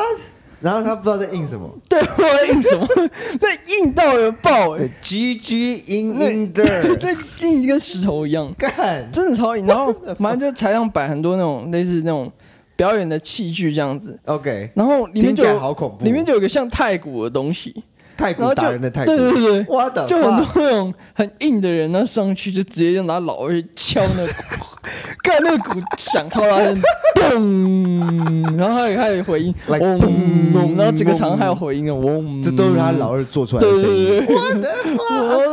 然后他不知道在印什么，对，我在硬什么？那硬到有爆哎、对，G G in 那 in there，那硬跟石头一样，干，真的超硬。然后反正就台上摆很多那种类似那种表演的器具这样子，OK，然后里面听起来就有好恐怖，里面就有个像太鼓的东西，太然后就鼓达人的太鼓，对对对对，我的就很多那种很硬的人，那上去就直接就拿老二敲那个鼓，看那个鼓响超大声，咚，然后还有还有回音，Like 嗡嗡，然后整个场还有回音的，嗡，这都是他老二做出来的对声音。对对，我的妈！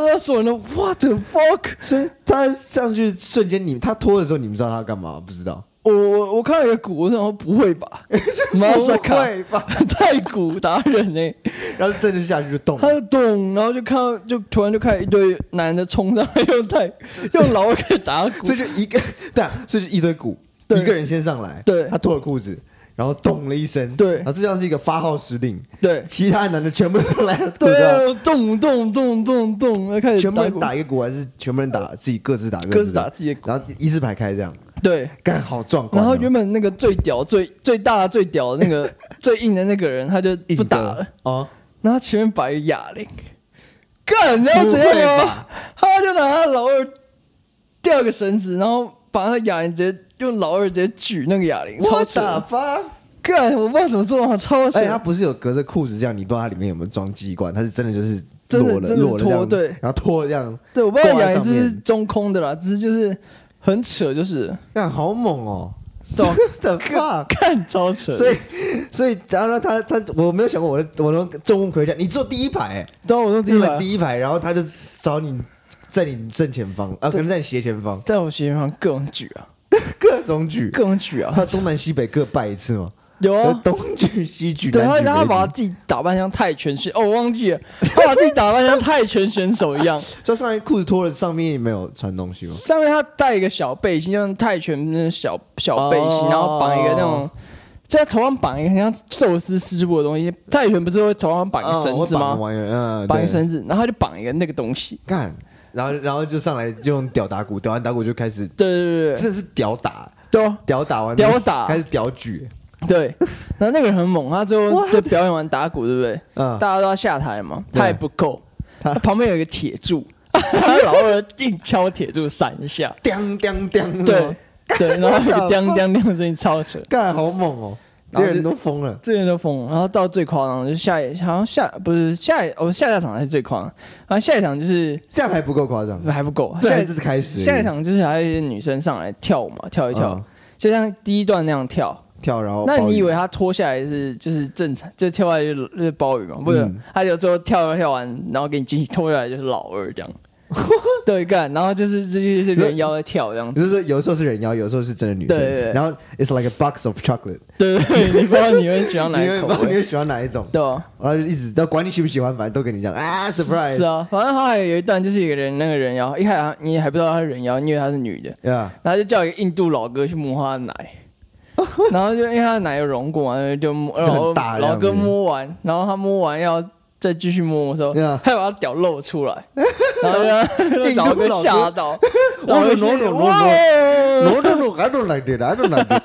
那所有人都 What the fuck？所以他上去瞬间，你他拖的时候，你们知道他干嘛？不知道？我我我看到一个鼓，我想说不会吧？马萨不卡会吧？太鼓达人呢？然后这就下去就动他。就动，然后就看到就突然就开始一堆男的冲上来，用太用老二开始打鼓所，以就一个对啊，所以就一堆鼓，对一个人先上来，对他脱了裤子，然后咚了一声，对然后这像是一个发号施令，对其他男的全部都来了，对吧？啊，咚咚咚咚咚，然后开始全部人打一个鼓，还是全部人打自己各自打各自打自己的鼓，然后一字排开这样，对。干好壮观哦。然后原本那个最屌、最最大、最屌的那个 最硬的那个人，他就不打了。哦，然后前面摆哑铃，干，你知道怎样吗？他就拿他老二吊一个绳子，然后把那哑铃直接用老二直接举那个哑铃，超扯！打发。干，我不知道怎么做啊，超扯！而且他不是有隔着裤子这样，你不知道他里面有没有装机关，他是真的就是真的真的脱对然后脱这样，对，我不知道哑铃是不是中空的啦，只是就是很扯，就是干好猛哦！走的 fuck，看超扯。所以所以然后他他我没有想过我的我能众目睽睽，你坐第一排，当我坐第就是一排，第一排，然后他就找你在你正前方啊，可能在你斜前方，在我斜前方各种举啊，各种举，各种举啊。他，东南西北各拜一次嘛，有啊。东举西举，对，他他把他自己打扮像泰拳选，哦，我忘记了，他把自己打扮像泰拳选手一样，就上面裤子脱了，上面也没有穿东西吗？上面他带一个小背心，就像泰拳那种小小背心，哦然后绑一个那种，就在头上绑一个很像寿司师傅的东西。泰拳不是会头上绑一个绳子吗？哦绑一个对绳子，然后他就绑一个那个东西。干，然后然后就上来就用屌打鼓，屌完打鼓就开始，对对对真的是屌打，对啊屌打完屌打开始屌举，对，然后那个人很猛，他最后就表演完打鼓，对不对？嗯，大家都要下台嘛，他也不够，他。旁边有一个铁柱，他老二硬敲铁柱闪一下，叮叮叮，对，对，然后有一个叮叮叮的声音超扯。干好猛哦，这些人都疯了，这人都疯了，然后到最夸张的就是下一，好像下不是下一，哦下下场才是最夸张，然后下一场就是这样还不够夸张，还不够，下一这还是开始，下一场就是还有一些女生上来跳舞嘛，跳一跳，嗯就像第一段那样跳。跳，然后那你以为他脱下来是就是正常，就跳下来就是就是鲍鱼嘛？不是嗯，他有最后跳跳完，然后给你惊喜，脱下来就是老二这样。对，干，然后就是这就是人妖在跳这样子。就是说有时候是人妖，有时候是真的女生，对对对。然后 it's like a box of chocolate，对你不知道你会喜欢哪你一个口味，会不知道你会喜欢哪一种，对啊？然后就一直，要管你喜不喜欢，反正都跟你讲啊，surprise，是啊，反正他还有一段就是一个人那个人妖，一开始他你还不知道他是人妖，你以为他是女的，呀，然后就叫一个印度老哥去摸他的奶，然后就因为他的奶有融过嘛，就摸，然就后老哥摸完，然后他摸完要再继续摸的时候，他把他屌露出来，然后就让老哥吓到，然后 no no no no I don't like that I don't like that。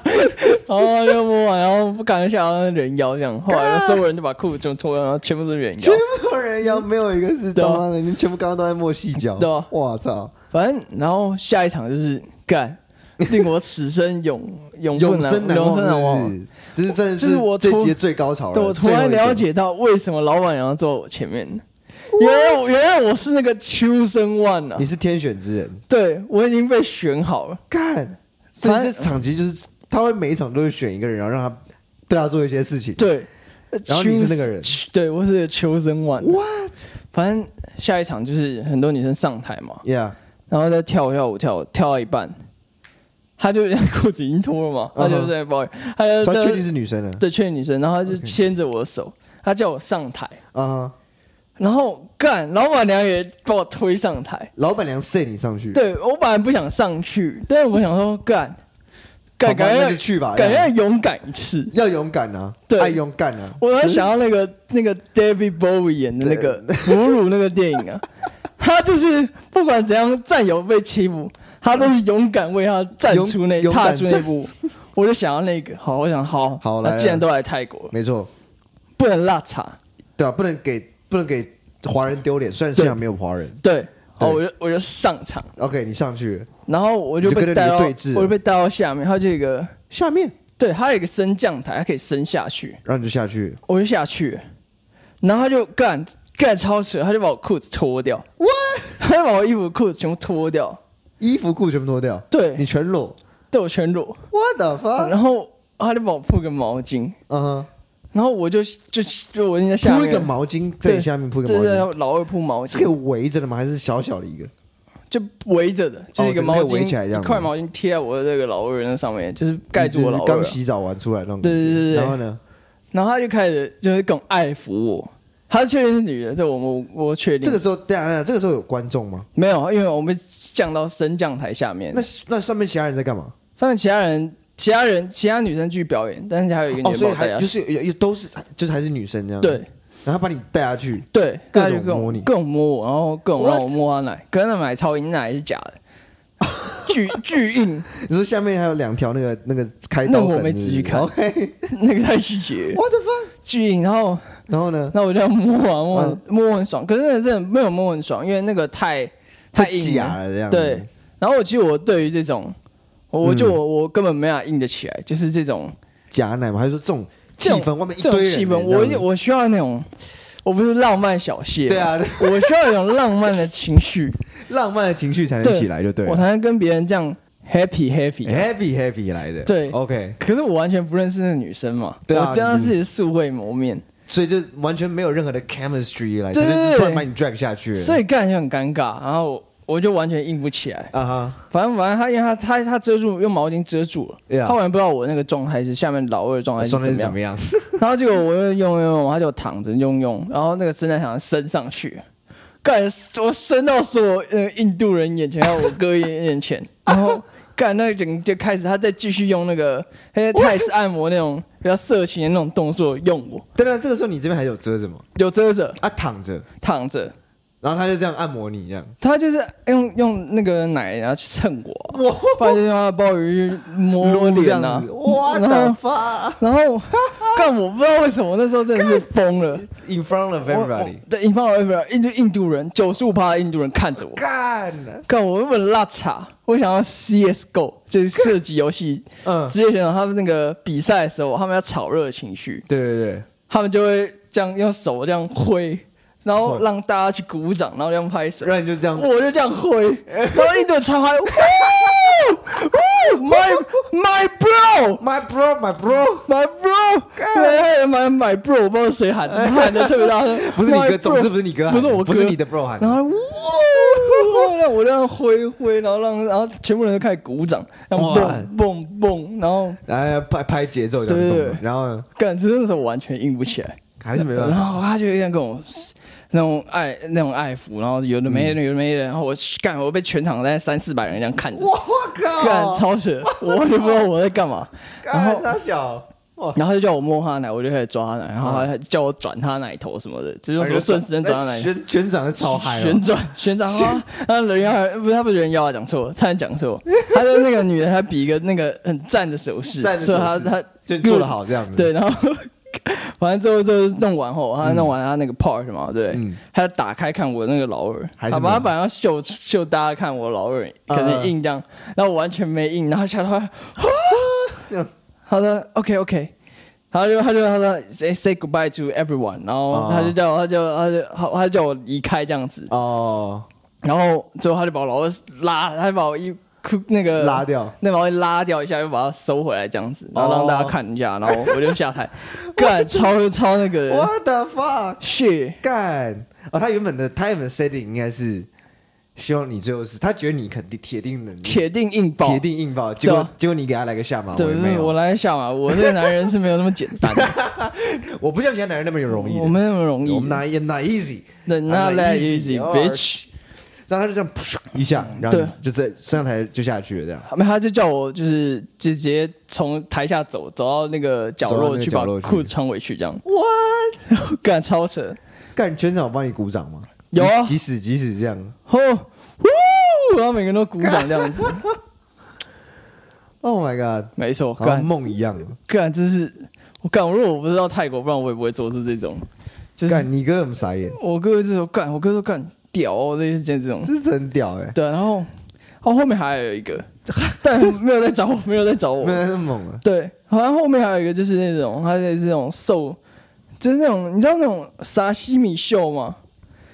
然后就摸完，然后不敢想到。人妖这样，后来所有人就把裤子就脱了，然后全部都是人妖，全部人妖没有一个是中央的，你们全部刚刚都在摸细脚，对吧，我操，反正然后下一场就是干，令我此生永永永生难忘。这是真的是我这节最高潮了。对，我突然了解到为什么老板娘要坐我前面。原来原来我是那个 chosen one 啊！你是天选之人。对，我已经被选好了。干，所以这场其实就是他会每一场都会选一个人，然后让他对他做一些事情。对，然后你是那个人。对，我是 chosen one。What？反正下一场就是很多女生上台嘛。Yeah。然后再跳跳舞跳跳到一半。他就裤子已经脱了嘛，他就在抱怨，他就他确定是女生了，对，确定女生，然后他就牵着我的手，他叫我上台，啊，然后干，老板娘也把我推上台，老板娘塞你上去，对，我本来不想上去，但是我想说干，干，赶紧去吧，赶紧勇敢一次，要勇敢啊，对，爱勇敢啊，我还想要那个那个 David Bowie 演的那个俘虏那个电影啊，他就是不管怎样战友被欺负。他都是勇敢为他站出那踏出那步，我就想要那个。好，我想好好，那既然都来泰国，没错，不能落差，对啊，不能给不能给华人丢脸，虽然现场没有华人，对，好，我就我就上场，OK，你上去，然后我就被带到，我就被带到下面，他这个下面，对，他有一个升降台，他可以升下去，然后你就下去，我就下去，然后他就干干超扯，他就把我裤子脱掉，哇，他就把我衣服裤子全部脱掉。衣服裤全部脱掉，对你全裸，对我全裸。What the fuck？然后他就帮我铺个毛巾，嗯哼，然后我就就就我在下面铺一个毛巾在你下面铺个毛巾，老二铺毛巾，是可以围着的吗？还是小小的一个？就围着的，就是一个毛巾围起来，一块毛巾贴在我的这个老二那上面，就是盖住我老二。刚洗澡完出来那种。对对对。然后呢？然后他就开始就是更爱抚我。她确定是女的，这我我我确定。这个时候，对啊，这个时候有观众吗？没有，因为我们降到升降台下面。那那上面其他人在干嘛？上面其他人、其他人、其他女生继续表演，但是还有一个女生。哦，所以还就是有有都是就是还是女生这样。对，然后把你带下去。对，各种摸你，各种摸我，然后各种让我摸他奶，可是那奶超硬，奶是假的。巨巨硬，你说下面还有两条那个那个开刀，那我没仔细看，OK，那个太细节。What the fuck？巨硬，然后然后呢？那我就要摸啊摸，啊摸很爽。可是那真的没有摸很爽，因为那个太太硬了，这样对。然后我其实我对于这种，我就我我根本没法硬得起来，就是这种假奶嘛，还是说这种气氛外面一堆气氛，我我需要那种。我不是浪漫小谢，对啊，我需要一种浪漫的情绪，浪漫的情绪才能起来，就对，我才能跟别人这样 happy happy happy happy 来的，对，OK。可是我完全不认识那个女生嘛，对啊，我跟她是素未谋面，所以就完全没有任何的 chemistry 来，就是突然把你 drag 下去，所以干就很尴尬，然后。我就完全硬不起来啊哈！反正反正他因为他他他遮住用毛巾遮住了，他完全不知道我那个状态是下面老二的状态是怎么样。然后结果我又用用用，他就躺着用用，然后那个伸在墙上升上去，干我伸到所有呃印度人眼前，还有我哥眼眼前，然后干那个整个就开始他再继续用那个泰式按摩那种比较色情的那种动作用我。对啊，这个时候你这边还有遮着吗？有遮着。啊，躺着。躺着。然后他就这样按摩你，这样。他就是用用那个奶，然后去蹭我，哇！不然就用他的鲍鱼摸脸啊，哇！然后然后干，我不知道为什么那时候真的是疯了，in front of everybody，对，in front of everybody，印度印度人九十五趴的印度人看着我，干，干我根本拉差，我想要 CSGO，就是射击游戏，嗯，职业选手他们那个比赛的时候，他们要炒热情绪，对对对，他们就会这样用手这样挥。然后让大家去鼓掌，然后这样拍手，然后你就这样，我就这样挥，然后印度人超嗨，My my bro, my bro, my bro, my，my my bro，我不知道谁喊，喊的特别大声，不是你哥，总之不是你哥，不是我哥，不是你的 bro 喊，然后哇，让我这样挥挥，然后让然后全部人都开始鼓掌，然后蹦蹦蹦，然后来拍拍节奏，对对，然后干，这那时候我完全硬不起来，还是没办法，然后他就有点跟我。那种爱那种爱抚，然后有的没的，有的没的，然后我干，我被全场在三四百人这样看着，我靠，干超扯，我也不知道我在干嘛。然后他小，然后他就叫我摸他奶，我就开始抓他奶，然后他叫我转他奶头什么的，就是说顺时针转他奶头。旋旋转的超嗨，旋转旋转啊！那人妖还不是他不是人妖啊，讲错，差点讲错。他的那个女的还比一个那个很赞的手势，所以他他就做的好这样子。对，然后 反正最后就是弄完后，他弄完他那个 part 嘛，对，他打开看我那个老二，好吧，他本来要秀秀大家看我老二可能硬这样，然后我完全没硬，然后下头。好的，OK OK，他就他就他说 say say goodbye to everyone，然后他就叫他就他就他他叫我离开这样子。哦，然后最后他就把我老二拉，他就把我衣裤那个拉掉，那把我拉掉一下，又把它收回来这样子，然后让大家看一下，然后我就下台。干超超那个人，What the fuck，是干。哦，他原本的他原本 setting 应该是。希望你最后是他觉得你肯定铁定能，铁定硬爆，铁定硬爆。结果结果你给他来个下马，威，没有，我来个下马。我这个男人是没有那么简单，我不像其他男人那么有容易，我没那么容易。我们 not not easy，not that easy，bitch。然后他就这样噗一下，然后就在上台就下去了，这样。没，他就叫我就是直接从台下走，走到那个角落去，把裤子穿回去，这样。What？干超扯！干全场我帮你鼓掌吗？有啊，即使即使这样，吼，然后每个人都鼓掌这样子。Oh my god，没错，跟梦一样。干，这是我干。如果我不知道泰国，不然我也不会做出这种。干，你哥怎么傻眼？我哥就说干，我哥说干屌，类似这种，这是很屌哎。对，然后哦后面还有一个，但没有在找我，没有在找我，没有那么猛了。对，好像后面还有一个，就是那种，他是这种瘦，就是那种你知道那种沙西米秀吗？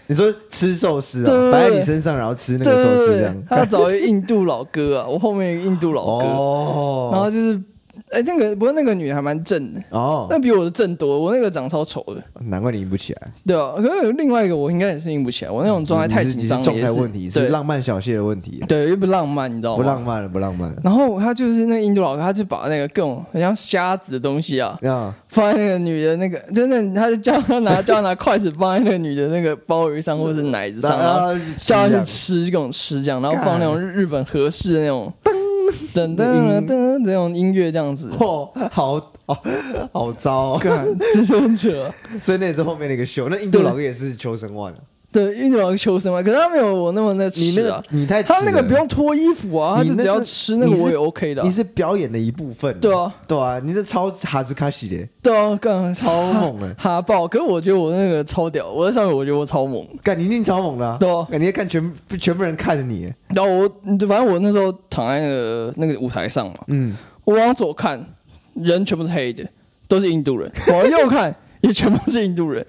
你说吃寿司啊，摆在你身上，然后吃那个寿司这样。他要找一个印度老哥啊，我后面有一个印度老哥，哦，然后就是。哎，那个不过那个女的还蛮正的哦，那比我的正多。我那个长超丑的，难怪你硬不起来。对啊，可是另外一个我应该也是硬不起来。我那种状态太紧张，状态问题是浪漫小谢的问题。对，又不浪漫，你知道吗？不浪漫了，不浪漫了。然后他就是那个印度老哥，他就把那个各种很像虾子的东西啊，放在那个女的那个，真的，他就叫他拿，叫他拿筷子放在那个女的那个鲍鱼上或者是奶子上，然后叫他去吃，各种吃这样，然后放那种日本合适的那种。噔噔噔，这种音乐这样子，哦，好好好糟，这是很扯。所以那也是后面那个秀，那印度老哥也是求生万。对，印度老哥求生嘛，可是他没有我那么那吃啊。你太他那个不用脱衣服啊，他就只要吃那个我也 OK 的。你是表演的一部分。对啊，对啊，你是超哈兹卡西的。对啊，干超猛 的，哈爆。可是我觉得我那个超屌，我在上面我觉得我超猛，干你一定超猛的。对啊，你看全全部人看着你。然后我，反正我那时候躺在那个那个舞台上嘛，嗯，我往左看，人全部是黑的，都是印度人。往右看。也全部是印度人，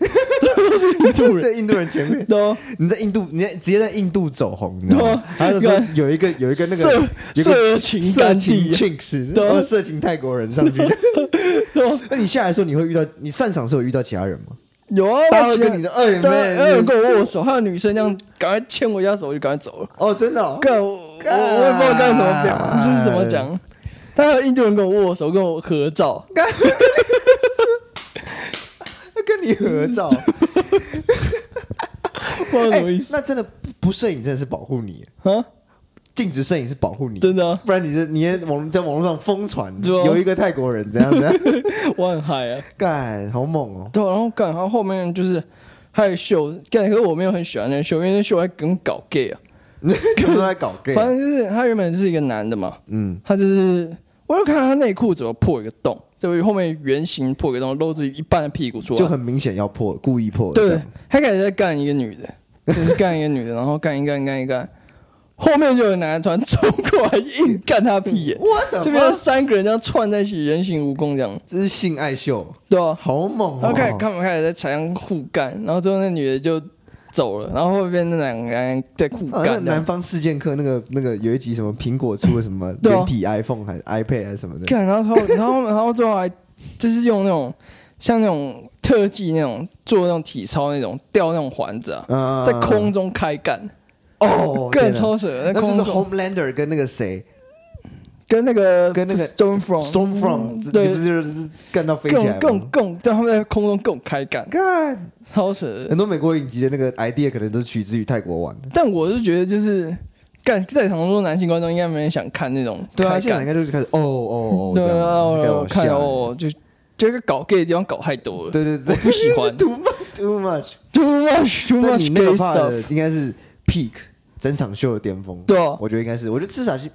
都是印度人，在印度人前面。都你在印度，你直接在印度走红，你知道吗？还有说有一个有一个那个色情色情 chicks，然后色情泰国人上去。那你下来的时候，你会遇到你散场的时候有遇到其他人吗？有啊，大家跟你的二妹，有人跟我握手，还有女生这样赶快牵我一下手，我就赶快走了。哦，真的？干我我也不知道干什么表，这是怎么讲？他还有印度人跟我握手，跟我合照。跟你合照，不知道什么意思？那真的不摄影，真的是保护你啊！禁止摄影是保护你，真的，不然你这你在网在网络上疯传，有一个泰国人这样子，我很嗨啊！干，好猛哦！对，然后干，然后后面就是还有秀，干，可是我没有很喜欢那秀，因为那秀还跟搞 gay 啊，全部都在搞 gay。反正就是他原本是一个男的嘛，嗯，他就是，我就看他内裤怎么破一个洞。就后面圆形破个洞，露出一半的屁股出来，就很明显要破，故意破。对，他开始在干一个女的，就是干一个女的，然后干一干干一干，后面就有男的突然冲过来硬干他屁眼，我这边三个人这样串在一起，人形蜈蚣这样，这是性爱秀，对啊，好猛啊！然后开始他们开始在台上互干，然后最后那女的就。走了，然后后边那两个人在互干。南方四剑客那个那个有一集什么苹果出了什么连体 iPhone 还是 iPad 还是什么的。干，然后 然后然后最后还就是用那种像那种特技那种做那种体操那种吊那种环子啊，在空中开干。哦，更超扯，那就是 Homelander 跟那个谁。跟那个跟那个 Stormfront，Stormfront，对，不是就是干到飞起来吗？更更在他们在空中更开干，干超扯。很多美国影集的那个 idea 可能都是取自于泰国玩的。但我是觉得就是干在场中男性观众应该没人想看那种。对啊，现在应该就是开始哦哦哦，对啊，我看哦，就这个搞 gay 的地方搞太多了。对对对，我不喜欢。Too much, too much, too much, too much。你那个怕的应该是 peak 整场秀的巅峰。对啊，我觉得应该是。我觉得吃沙西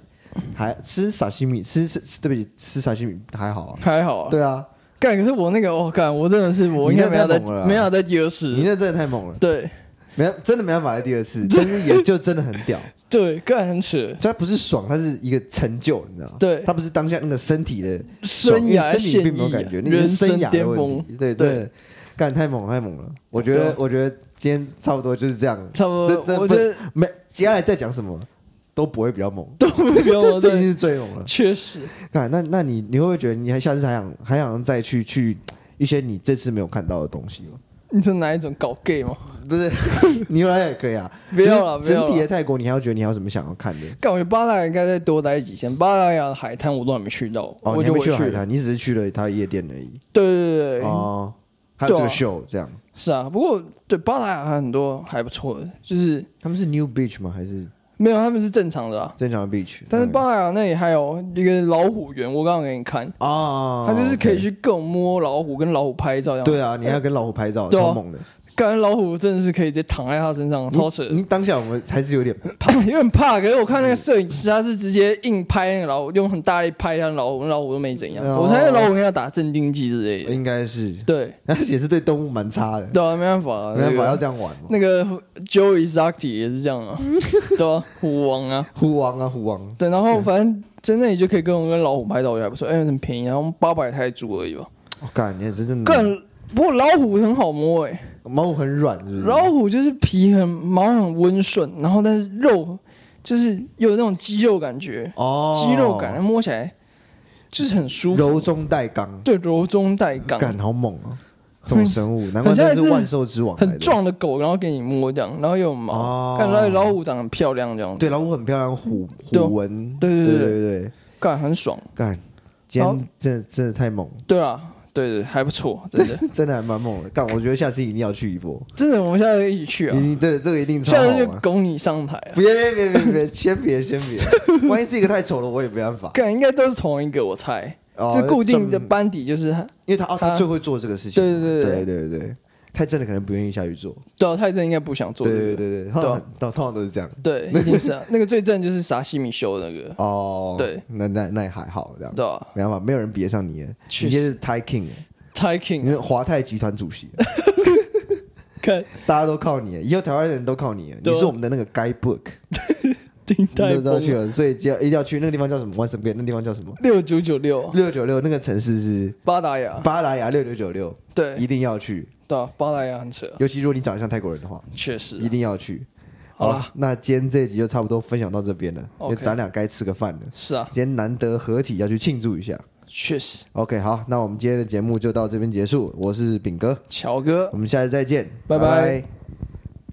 还吃沙西米，吃吃对不起，吃沙西米还好啊，还好啊。对啊，干可是我那个，我、哦、干我真的是我应该没有在没有在第二次。你那真的太猛了。对，没真的没办法在第二次，但是也就真的很屌。对，干很扯，它不是爽，它是一个成就，你知道吗？对，它不是当下那个身体的生涯，身体并没有感觉，那是生涯巅峰。对对，干太猛太猛了！我觉得，我觉得今天差不多就是这样，差不多。我觉得没接下来再讲什么都不会比较猛，都不会比较猛，这已经是最猛了。确实，看那那你你会不会觉得你还下次还想还想再去去一些你这次没有看到的东西吗？你是哪一种搞 gay 吗？不是，你来也可以啊。不要了，整体的泰国，你还要觉得你还有什么想要看的？感觉巴达雅应该再多待几天。巴达雅的海滩我都还没去到。哦，你还没去海滩，你只是去了他的夜店而已。对对对哦，还有这个秀这样。是啊，不过对巴达雅还很多还不错的，就是他们是 New Beach 吗？还是？没有，他们是正常的啊，正常的 beach。但是巴拿雅那里还有一个老虎园，我刚刚给你看啊，他就是可以去各种摸老虎，跟老虎拍照这样。对啊，你还要跟老虎拍照，超猛的。感觉老虎真的是可以直接躺在他身上，超扯。你当下我们还是有点怕，有点怕。可是我看那个摄影师，他是直接硬拍那个老虎，用很大力拍一下老虎，老虎都没怎样。我猜那老虎应该要打镇定剂之类的，应该是。对，那也是对动物蛮差的。对啊，没办法，没办法要这样玩。那个 Joey Exotic 也是这样啊，对啊，虎王啊，虎王啊，虎王。对，然后反正在那里就可以跟我跟老虎拍照，也还不错。哎，很便宜，然后八百泰铢而已吧。我干，你也是真的。不过老虎很好摸哎，老虎很软，是。不是？老虎就是皮很毛很温顺，然后但是肉就是有那种肌肉感觉哦，肌肉感，摸起来就是很舒服，柔中带刚。对，柔中带刚，感好猛啊！这种生物，难怪它是万兽之王，很壮的狗，然后给你摸这样，然后又有毛，看来老虎长得很漂亮这样。对，老虎很漂亮，虎虎纹，对。对对对对，干很爽，干，今天真的真的太猛，对啊。对对，还不错，真的真的还蛮猛的。干，我觉得下次一定要去一波。真的，我们下次一起去啊！对，这个一定超好。下次就拱你上台。别别别别别，先别先别，万一是一个太丑了，我也没办法。干，应该都是同一个，我猜。是固定的班底，就是因为他他最会做这个事情。对对对对对对。太正的可能不愿意下去做，对啊，太正应该不想做。对对对对，通常通常都是这样。对，一定是啊。那个最正就是沙西米修那个。哦，对，那那那也还好这样。对啊，没办法，没有人比得上你，直接是 Thai King，Thai King，你是华泰集团主席。看，大家都靠你，以后台湾人都靠你，你是我们的那个都要去了，所以就要一定要去那个地方叫什么？Once again，那地方叫什么？六九九六，六九六，那个城市是巴达雅，巴达雅六九九六，对，一定要去。对，巴达雅很扯，尤其如果你长得像泰国人的话，确实一定要去。好了，那今天这一集就差不多分享到这边了，因为咱俩该吃个饭了。是啊，今天难得合体，要去庆祝一下。确实。OK，好，那我们今天的节目就到这边结束。我是炳哥，乔哥，我们下次再见，拜拜。